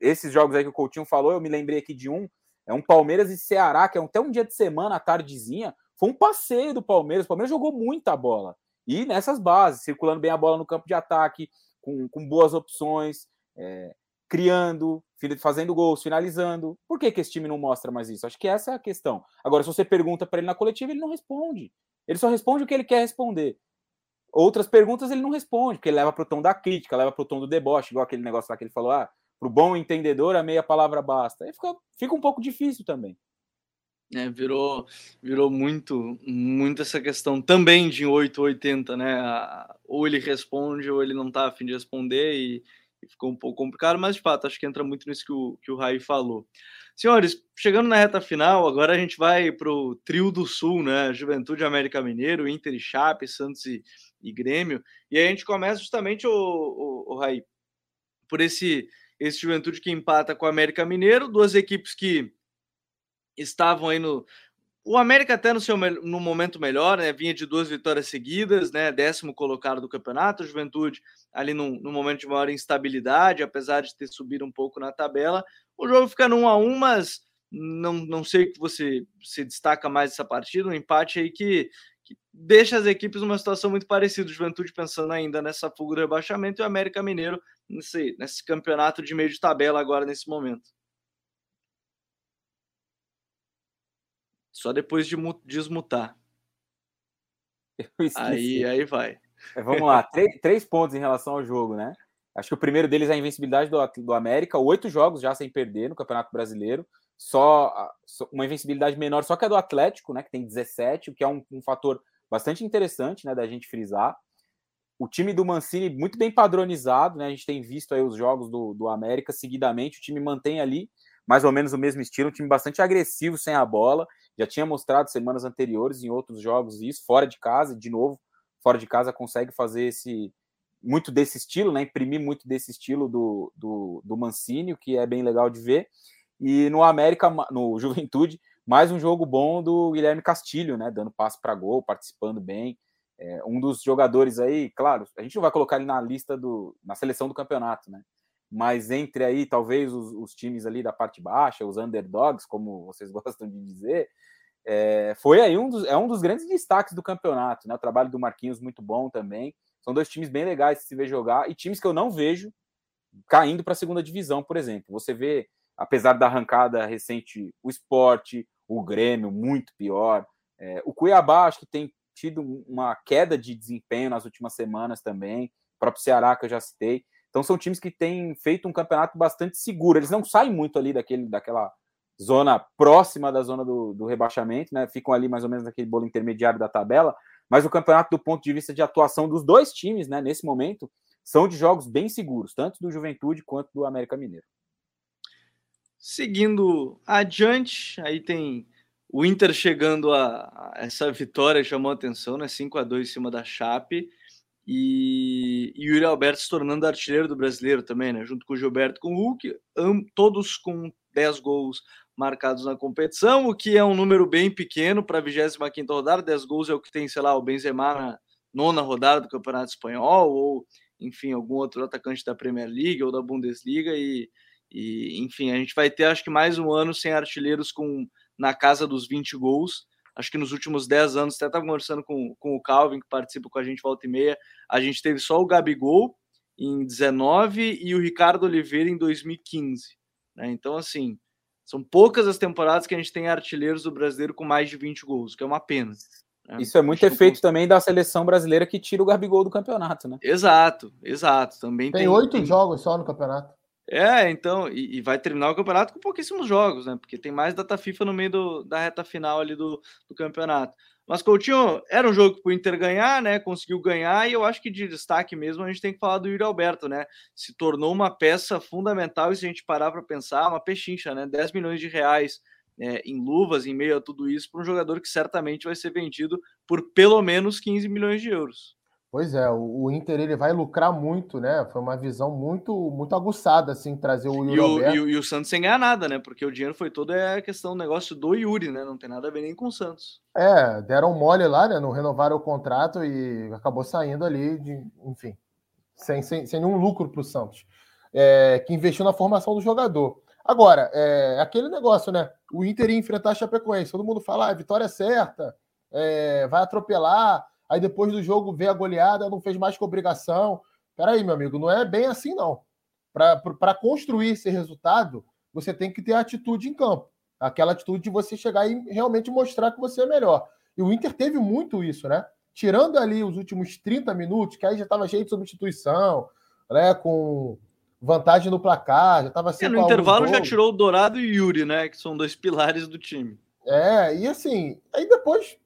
Esses jogos aí que o Coutinho falou, eu me lembrei aqui de um. É um Palmeiras e Ceará, que é até um dia de semana, à tardezinha. Foi um passeio do Palmeiras. O Palmeiras jogou muita bola. E nessas bases, circulando bem a bola no campo de ataque, com, com boas opções, é, criando, fazendo gols, finalizando. Por que, que esse time não mostra mais isso? Acho que essa é a questão. Agora, se você pergunta para ele na coletiva, ele não responde. Ele só responde o que ele quer responder. Outras perguntas ele não responde, porque ele leva para o tom da crítica, leva para o tom do deboche, igual aquele negócio lá que ele falou: ah, para o bom entendedor, a meia palavra basta. Aí fica, fica um pouco difícil também. É, virou, virou muito, muito essa questão também de 880, né? Ou ele responde ou ele não tá afim de responder e, ficou um pouco complicado, mas de fato, acho que entra muito nisso que o, que o Rai falou. Senhores, chegando na reta final, agora a gente vai para o trio do Sul, né? Juventude América Mineiro, Inter e Chape, Santos e, e Grêmio. E aí a gente começa justamente, o, o, o Rai, por esse, esse Juventude que empata com o América Mineiro, duas equipes que estavam aí no. O América até no seu no momento melhor, né? Vinha de duas vitórias seguidas, né? Décimo colocado do campeonato, a Juventude ali num, num momento de maior instabilidade, apesar de ter subido um pouco na tabela. O jogo fica 1 a 1 mas não, não sei que você se destaca mais essa partida, um empate aí que, que deixa as equipes numa situação muito parecida. O Juventude pensando ainda nessa fuga do rebaixamento e o América Mineiro nesse, nesse campeonato de meio de tabela agora nesse momento. Só depois de desmutar. Aí, aí vai. É, vamos lá, três, três, pontos em relação ao jogo, né? Acho que o primeiro deles é a invencibilidade do, do América, oito jogos já sem perder no Campeonato Brasileiro, só, só, uma invencibilidade menor, só que a do Atlético, né, que tem 17, o que é um, um fator bastante interessante, né, da gente frisar. O time do Mancini muito bem padronizado, né? A gente tem visto aí os jogos do, do América seguidamente, o time mantém ali mais ou menos o mesmo estilo, um time bastante agressivo sem a bola já tinha mostrado semanas anteriores em outros jogos isso, fora de casa, de novo, fora de casa consegue fazer esse muito desse estilo, né? Imprimir muito desse estilo do, do, do Mancini, o que é bem legal de ver. E no América, no Juventude, mais um jogo bom do Guilherme Castilho, né? Dando passe para gol, participando bem. É, um dos jogadores aí, claro, a gente não vai colocar ele na lista do na seleção do campeonato, né? Mas entre aí, talvez os, os times ali da parte baixa, os underdogs, como vocês gostam de dizer, é, foi aí um dos, é um dos grandes destaques do campeonato, né? O trabalho do Marquinhos muito bom também. São dois times bem legais de se ver jogar e times que eu não vejo caindo para a segunda divisão, por exemplo. Você vê, apesar da arrancada recente, o esporte, o Grêmio, muito pior. É, o Cuiabá, acho que tem tido uma queda de desempenho nas últimas semanas também. O próprio Ceará, que eu já citei. Então, são times que têm feito um campeonato bastante seguro. Eles não saem muito ali daquele, daquela zona próxima da zona do, do, rebaixamento, né? Ficam ali mais ou menos naquele bolo intermediário da tabela. Mas o campeonato, do ponto de vista de atuação dos dois times, né, nesse momento, são de jogos bem seguros, tanto do Juventude quanto do América Mineiro. Seguindo adiante, aí tem o Inter chegando a, a essa vitória chamou atenção, né? 5 a 2 em cima da Chape. E, e Yuri Alberto se tornando artilheiro do brasileiro também, né? Junto com o Gilberto com o Hulk, todos com 10 gols marcados na competição, o que é um número bem pequeno para a 25 rodada. 10 gols é o que tem, sei lá, o Benzema na nona rodada do Campeonato Espanhol, ou enfim, algum outro atacante da Premier League ou da Bundesliga. E, e enfim, a gente vai ter acho que mais um ano sem artilheiros com na casa dos 20 gols. Acho que nos últimos 10 anos, até estava conversando com, com o Calvin, que participa com a gente volta e meia, a gente teve só o Gabigol em 19 e o Ricardo Oliveira em 2015. Né? Então, assim, são poucas as temporadas que a gente tem artilheiros do brasileiro com mais de 20 gols, que é uma pena. Né? Isso é muito efeito também da seleção brasileira que tira o Gabigol do campeonato, né? Exato, exato. Também tem oito jogos só no campeonato. É, então, e, e, vai terminar o campeonato com pouquíssimos jogos, né? Porque tem mais data FIFA no meio do, da reta final ali do, do campeonato. Mas, Coutinho, era um jogo para o Inter ganhar, né? Conseguiu ganhar, e eu acho que de destaque mesmo a gente tem que falar do Yuri Alberto, né? Se tornou uma peça fundamental, e se a gente parar para pensar, uma pechincha, né? 10 milhões de reais é, em luvas, em meio a tudo isso, para um jogador que certamente vai ser vendido por pelo menos 15 milhões de euros. Pois é, o, Inter ele vai lucrar muito, né? Foi uma visão muito muito aguçada, assim, trazer o Yuri e o, e o, e o Santos sem ganhar nada, né? Porque o dinheiro foi todo é a questão do negócio do Yuri, né? Não tem nada a ver nem com o Santos. É, deram mole lá, né? Não renovaram o contrato e acabou saindo ali, de, enfim, sem, sem, sem nenhum lucro para o Santos, é, que investiu na formação do jogador. Agora, é aquele negócio, né? O Inter ia enfrentar a Chapecoense. Todo mundo fala, ah, vitória certa, é, vai atropelar aí depois do jogo vê a goleada, não fez mais que obrigação. Peraí, meu amigo, não é bem assim, não. Para construir esse resultado, você tem que ter atitude em campo. Aquela atitude de você chegar e realmente mostrar que você é melhor. E o Inter teve muito isso, né? Tirando ali os últimos 30 minutos, que aí já estava cheio de substituição, né? Com vantagem no placar, já estava sendo. É, no intervalo já tirou o Dourado e o Yuri, né? Que são dois pilares do time. É, e assim, aí depois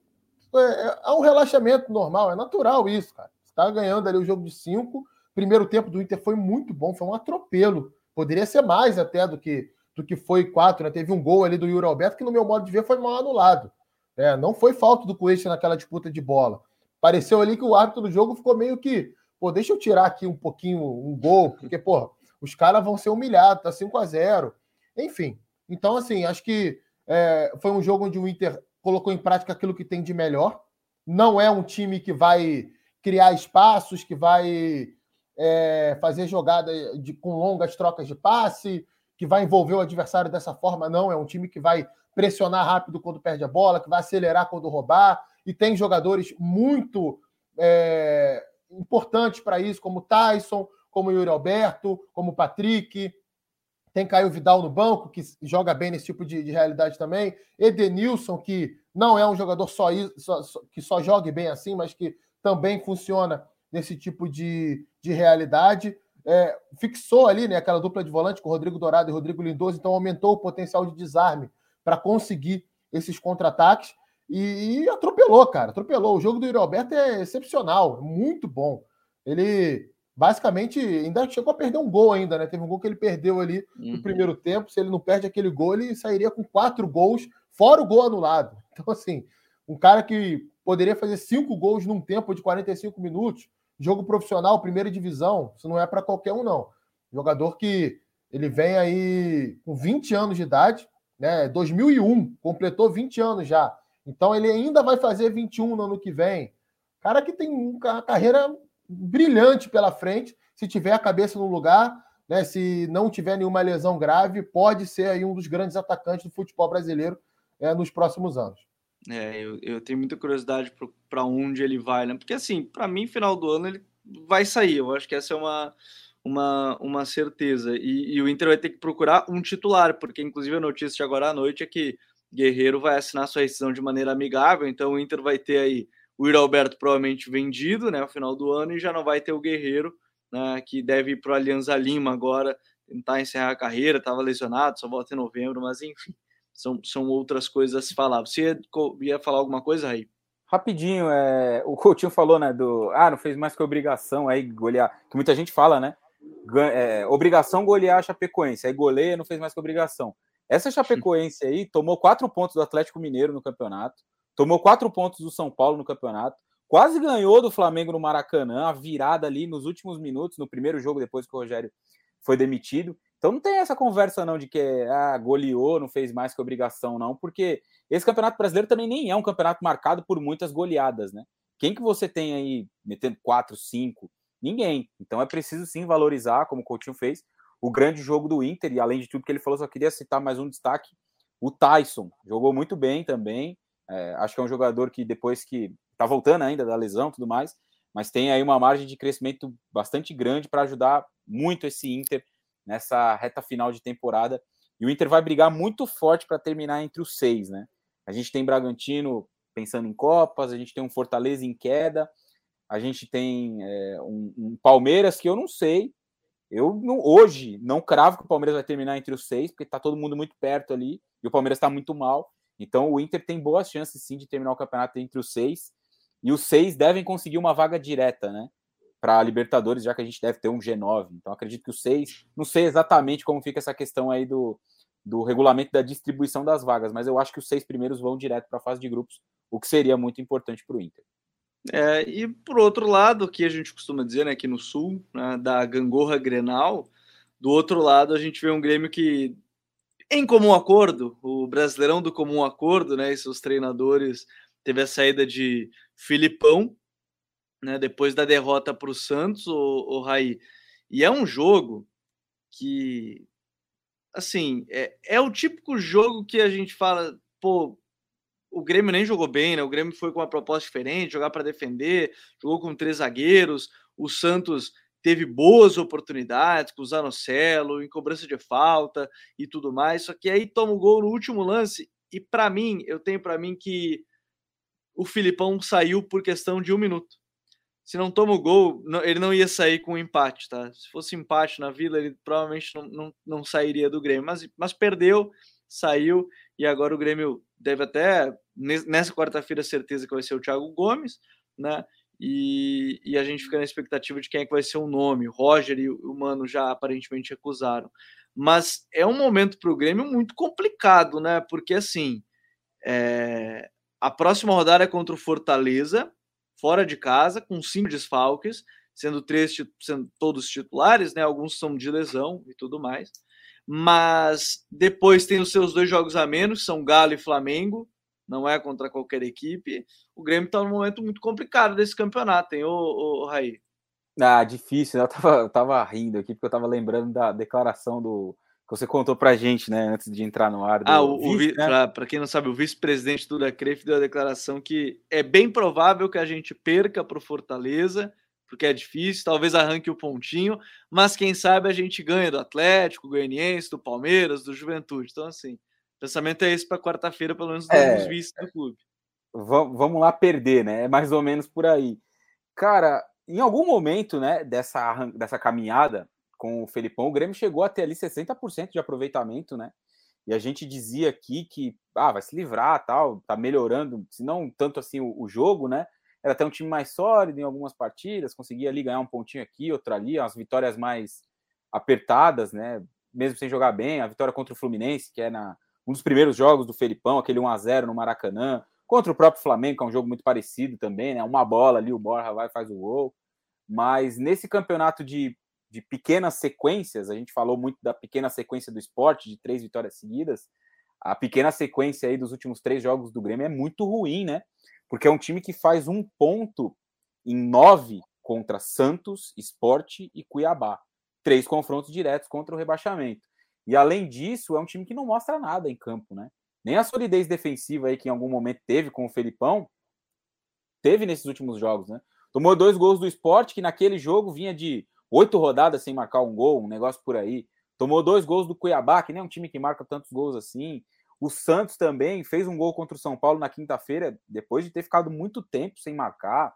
é, é, é um relaxamento normal, é natural isso, cara. Você tá ganhando ali o jogo de cinco. Primeiro tempo do Inter foi muito bom, foi um atropelo. Poderia ser mais até do que do que foi quatro, né? Teve um gol ali do Yuri Alberto que, no meu modo de ver, foi mal anulado. É, não foi falta do Coelho naquela disputa de bola. Pareceu ali que o árbitro do jogo ficou meio que, pô, deixa eu tirar aqui um pouquinho um gol, porque, pô, os caras vão ser humilhados, tá 5 a 0 Enfim. Então, assim, acho que é, foi um jogo onde o Inter colocou em prática aquilo que tem de melhor. Não é um time que vai criar espaços, que vai é, fazer jogada de, com longas trocas de passe, que vai envolver o adversário dessa forma. Não, é um time que vai pressionar rápido quando perde a bola, que vai acelerar quando roubar, e tem jogadores muito é, importantes para isso, como Tyson, como Yuri Alberto, como Patrick, tem Caio Vidal no banco, que joga bem nesse tipo de, de realidade também. Edenilson, que não é um jogador só, só, que só jogue bem assim, mas que também funciona nesse tipo de, de realidade. É, fixou ali né, aquela dupla de volante com Rodrigo Dourado e Rodrigo Lindoso, então aumentou o potencial de desarme para conseguir esses contra-ataques e, e, atropelou, cara. Atropelou. O jogo do Yuri Alberto é excepcional, muito bom. Ele basicamente ainda chegou a perder um gol ainda, né? Teve um gol que ele perdeu ali uhum. no primeiro tempo. Se ele não perde aquele gol, ele sairia com quatro gols, fora o gol anulado. Então, assim, um cara que poderia fazer cinco gols num tempo de 45 minutos, jogo profissional, primeira divisão, isso não é para qualquer um, não. Jogador que ele vem aí com 20 anos de idade, né? 2001, completou 20 anos já. Então ele ainda vai fazer 21 no ano que vem. Cara que tem uma carreira brilhante pela frente, se tiver a cabeça no lugar, né, se não tiver nenhuma lesão grave, pode ser aí um dos grandes atacantes do futebol brasileiro é, nos próximos anos. É, eu, eu tenho muita curiosidade para onde ele vai, né? Porque assim, para mim, final do ano ele vai sair. Eu acho que essa é uma, uma, uma certeza. E, e, o Inter vai ter que procurar um titular, porque inclusive a notícia de agora à noite é que Guerreiro vai assinar sua rescisão de maneira amigável, então o Inter vai ter aí o Yuri Alberto provavelmente vendido né, ao final do ano e já não vai ter o Guerreiro, né, que deve ir para o Alianza Lima agora, tentar encerrar a carreira, estava lesionado, só volta em novembro, mas enfim, são, são outras coisas a se falar. Você ia, ia falar alguma coisa aí? Rapidinho, é, o Coutinho falou, né, do, ah, não fez mais que obrigação aí golear, que muita gente fala, né, é, obrigação golear a Chapecoense, aí goleia, não fez mais que obrigação. Essa Chapecoense aí tomou quatro pontos do Atlético Mineiro no campeonato, Tomou quatro pontos do São Paulo no campeonato. quase ganhou do Flamengo no Maracanã, a virada ali nos últimos minutos, no primeiro jogo depois que o Rogério foi demitido. Então não tem essa conversa não de que ah, goleou, não fez mais que obrigação não, porque esse Campeonato Brasileiro também nem é um campeonato marcado por muitas goleadas, né? Quem que você tem aí metendo quatro, cinco? Ninguém. Então é preciso sim valorizar, como o Coutinho fez, o grande jogo do Inter, e além de tudo que ele falou, só queria citar mais um destaque, o Tyson, jogou muito bem também, é, acho que é um jogador que depois que tá voltando ainda da lesão tudo mais, mas tem aí uma margem de crescimento bastante grande para ajudar muito esse Inter nessa reta final de temporada. E o Inter vai brigar muito forte para terminar entre os seis, né? A gente tem Bragantino pensando em Copas, a gente tem um Fortaleza em queda, a gente tem é, um, um, Palmeiras que eu não sei. Eu não, hoje não cravo que o Palmeiras vai terminar entre os seis, porque está todo mundo muito perto ali e o Palmeiras está muito mal. Então o Inter tem boas chances sim de terminar o campeonato entre os seis. E os seis devem conseguir uma vaga direta, né? Para a Libertadores, já que a gente deve ter um G9. Então acredito que os seis. Não sei exatamente como fica essa questão aí do, do regulamento da distribuição das vagas, mas eu acho que os seis primeiros vão direto para a fase de grupos, o que seria muito importante para o Inter. É, e por outro lado, que a gente costuma dizer, né, aqui no sul, né, da gangorra Grenal, do outro lado a gente vê um Grêmio que, em comum acordo, o Brasileirão do comum acordo, né, e seus treinadores teve a saída de Filipão, né, depois da derrota para o Santos, o, Raí. E é um jogo que, assim, é, é o típico jogo que a gente fala, pô, o Grêmio nem jogou bem, né? O Grêmio foi com uma proposta diferente, jogar para defender, jogou com três zagueiros. O Santos teve boas oportunidades com o Zanocelo, em cobrança de falta e tudo mais. Só que aí toma o gol no último lance. E para mim, eu tenho para mim que o Filipão saiu por questão de um minuto. Se não toma o gol, ele não ia sair com um empate, tá? Se fosse empate na Vila, ele provavelmente não, não, não sairia do Grêmio. Mas, mas perdeu, saiu e agora o Grêmio deve até, nessa quarta-feira, certeza que vai ser o Thiago Gomes, né? E, e, a gente fica na expectativa de quem é que vai ser o nome. Roger e o Mano já aparentemente recusaram. Mas é um momento para o Grêmio muito complicado, né? Porque assim, é... a próxima rodada é contra o Fortaleza, fora de casa, com cinco desfalques, sendo três sendo todos titulares, né? Alguns são de lesão e tudo mais mas depois tem os seus dois jogos a menos, são Galo e Flamengo, não é contra qualquer equipe. O Grêmio está num momento muito complicado desse campeonato, hein, ô, ô, Raí? Ah, difícil, né? eu tava, eu tava rindo aqui, porque eu tava lembrando da declaração do que você contou pra gente, né, antes de entrar no ar. ah, o, vice, né? para quem não sabe, o vice-presidente do Decref deu a declaração que é bem provável que a gente perca para o Fortaleza, porque é difícil, talvez arranque o pontinho, mas quem sabe a gente ganha do Atlético, Goianiense, do Palmeiras, do Juventude. Então, assim, pensamento é esse para quarta-feira, pelo menos é, dos vices do clube. Vamos lá perder, né? É mais ou menos por aí. Cara, em algum momento, né, dessa, dessa caminhada com o Felipão, o Grêmio chegou a ter ali 60% de aproveitamento, né? E a gente dizia aqui que ah, vai se livrar, tal, tá melhorando, se não tanto assim o, o jogo, né? era até um time mais sólido em algumas partidas, conseguia ali ganhar um pontinho aqui, outro ali, as vitórias mais apertadas, né? Mesmo sem jogar bem, a vitória contra o Fluminense, que é na, um dos primeiros jogos do Felipão, aquele 1 a 0 no Maracanã, contra o próprio Flamengo, que é um jogo muito parecido também, né? Uma bola ali, o Borja vai faz o gol. Mas nesse campeonato de, de pequenas sequências, a gente falou muito da pequena sequência do esporte, de três vitórias seguidas. A pequena sequência aí dos últimos três jogos do Grêmio é muito ruim, né? porque é um time que faz um ponto em nove contra Santos, Esporte e Cuiabá. Três confrontos diretos contra o rebaixamento. E além disso, é um time que não mostra nada em campo, né? Nem a solidez defensiva aí que em algum momento teve com o Felipão, teve nesses últimos jogos, né? Tomou dois gols do esporte, que naquele jogo vinha de oito rodadas sem marcar um gol, um negócio por aí. Tomou dois gols do Cuiabá, que nem é um time que marca tantos gols assim. O Santos também fez um gol contra o São Paulo na quinta-feira, depois de ter ficado muito tempo sem marcar.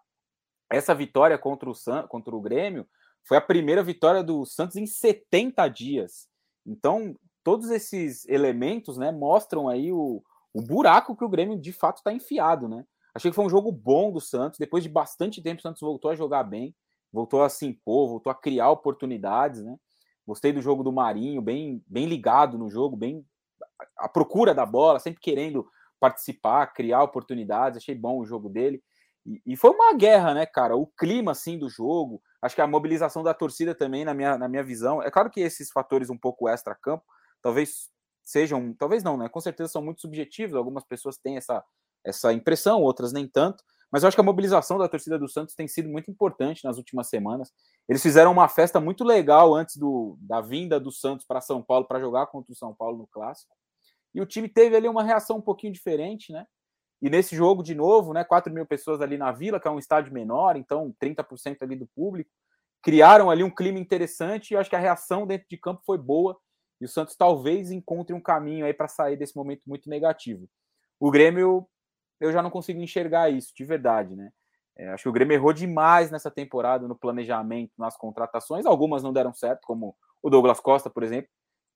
Essa vitória contra o, San, contra o Grêmio foi a primeira vitória do Santos em 70 dias. Então, todos esses elementos né, mostram aí o, o buraco que o Grêmio de fato está enfiado. Né? Achei que foi um jogo bom do Santos. Depois de bastante tempo, o Santos voltou a jogar bem, voltou a se impor, voltou a criar oportunidades. Né? Gostei do jogo do Marinho, bem, bem ligado no jogo, bem a procura da bola, sempre querendo participar, criar oportunidades. Achei bom o jogo dele. E, e, foi uma guerra, né, cara? O clima, assim, do jogo, acho que a mobilização da torcida também, na minha, na minha visão. É claro que esses fatores um pouco extra-campo, talvez sejam, talvez não, né? Com certeza são muito subjetivos. Algumas pessoas têm essa, essa impressão, outras nem tanto. Mas eu acho que a mobilização da torcida do Santos tem sido muito importante nas últimas semanas. Eles fizeram uma festa muito legal antes do, da vinda do Santos para São Paulo para jogar contra o São Paulo no clássico. E o time teve ali uma reação um pouquinho diferente, né? E nesse jogo, de novo, né, 4 mil pessoas ali na Vila, que é um estádio menor, então 30% ali do público, criaram ali um clima interessante e acho que a reação dentro de campo foi boa e o Santos talvez encontre um caminho aí para sair desse momento muito negativo. O Grêmio, eu já não consigo enxergar isso, de verdade, né? É, acho que o Grêmio errou demais nessa temporada no planejamento, nas contratações. Algumas não deram certo, como o Douglas Costa, por exemplo.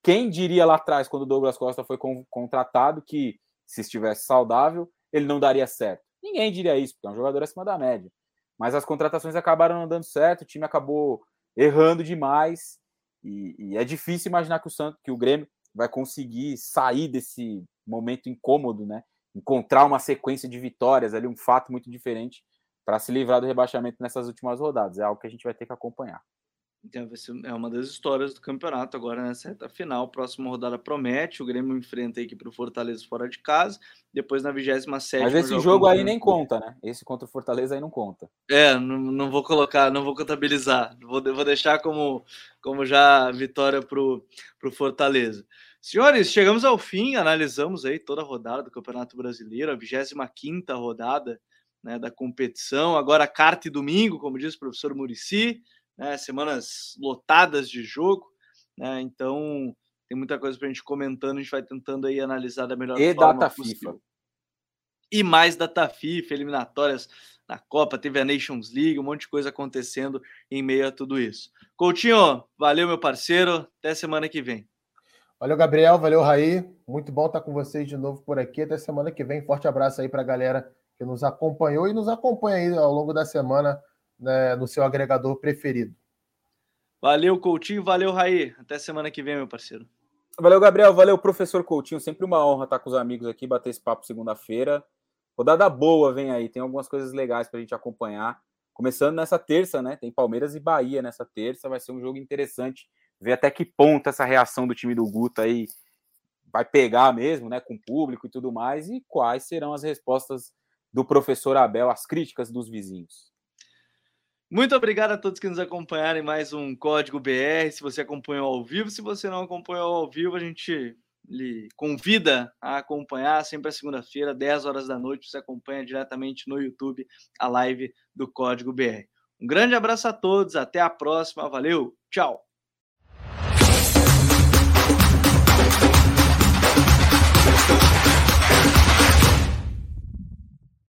Quem diria lá atrás, quando o Douglas Costa foi contratado, que se estivesse saudável, ele não daria certo. Ninguém diria isso, porque é um jogador acima da média. Mas as contratações acabaram não dando certo, o time acabou errando demais. E, e, é difícil imaginar que o Santos, que o Grêmio vai conseguir sair desse momento incômodo, né? Encontrar uma sequência de vitórias ali, um fato muito diferente para se livrar do rebaixamento nessas últimas rodadas. É algo que a gente vai ter que acompanhar. Então, é uma das histórias do campeonato agora nessa reta final. Próxima rodada promete. O Grêmio enfrenta a equipe o Fortaleza fora de casa. Depois na 27 Mas esse jogo aí nem conta, né? Esse contra o Fortaleza aí não conta. É, não, não vou colocar, não vou contabilizar. Vou, vou deixar como, como já vitória para o Fortaleza. Senhores, chegamos ao fim. Analisamos aí toda a rodada do Campeonato Brasileiro, a 25 rodada né, da competição. Agora, carta e domingo, como diz o professor Murici né? Semanas lotadas de jogo, né? Então tem muita coisa para a gente comentando, a gente vai tentando aí analisar da melhor e forma data possível. FIFA. E mais data FIFA, eliminatórias na Copa, teve a Nations League, um monte de coisa acontecendo em meio a tudo isso. Coutinho, valeu meu parceiro, até semana que vem. Valeu, Gabriel, valeu, Raí. Muito bom estar com vocês de novo por aqui. Até semana que vem. Forte abraço aí para a galera que nos acompanhou e nos acompanha aí ao longo da semana né, no seu agregador preferido. Valeu, Coutinho. Valeu, Raí. Até semana que vem, meu parceiro. Valeu, Gabriel. Valeu, professor Coutinho. Sempre uma honra estar com os amigos aqui, bater esse papo segunda-feira. Rodada boa vem aí. Tem algumas coisas legais para a gente acompanhar. Começando nessa terça, né? Tem Palmeiras e Bahia nessa terça. Vai ser um jogo interessante. Ver até que ponto essa reação do time do Guto aí vai pegar mesmo, né? Com o público e tudo mais. E quais serão as respostas do professor Abel às críticas dos vizinhos. Muito obrigado a todos que nos acompanharam em mais um Código BR. Se você acompanhou ao vivo, se você não acompanhou ao vivo, a gente lhe convida a acompanhar sempre a segunda-feira, 10 horas da noite. Você acompanha diretamente no YouTube a live do Código BR. Um grande abraço a todos, até a próxima, valeu, tchau!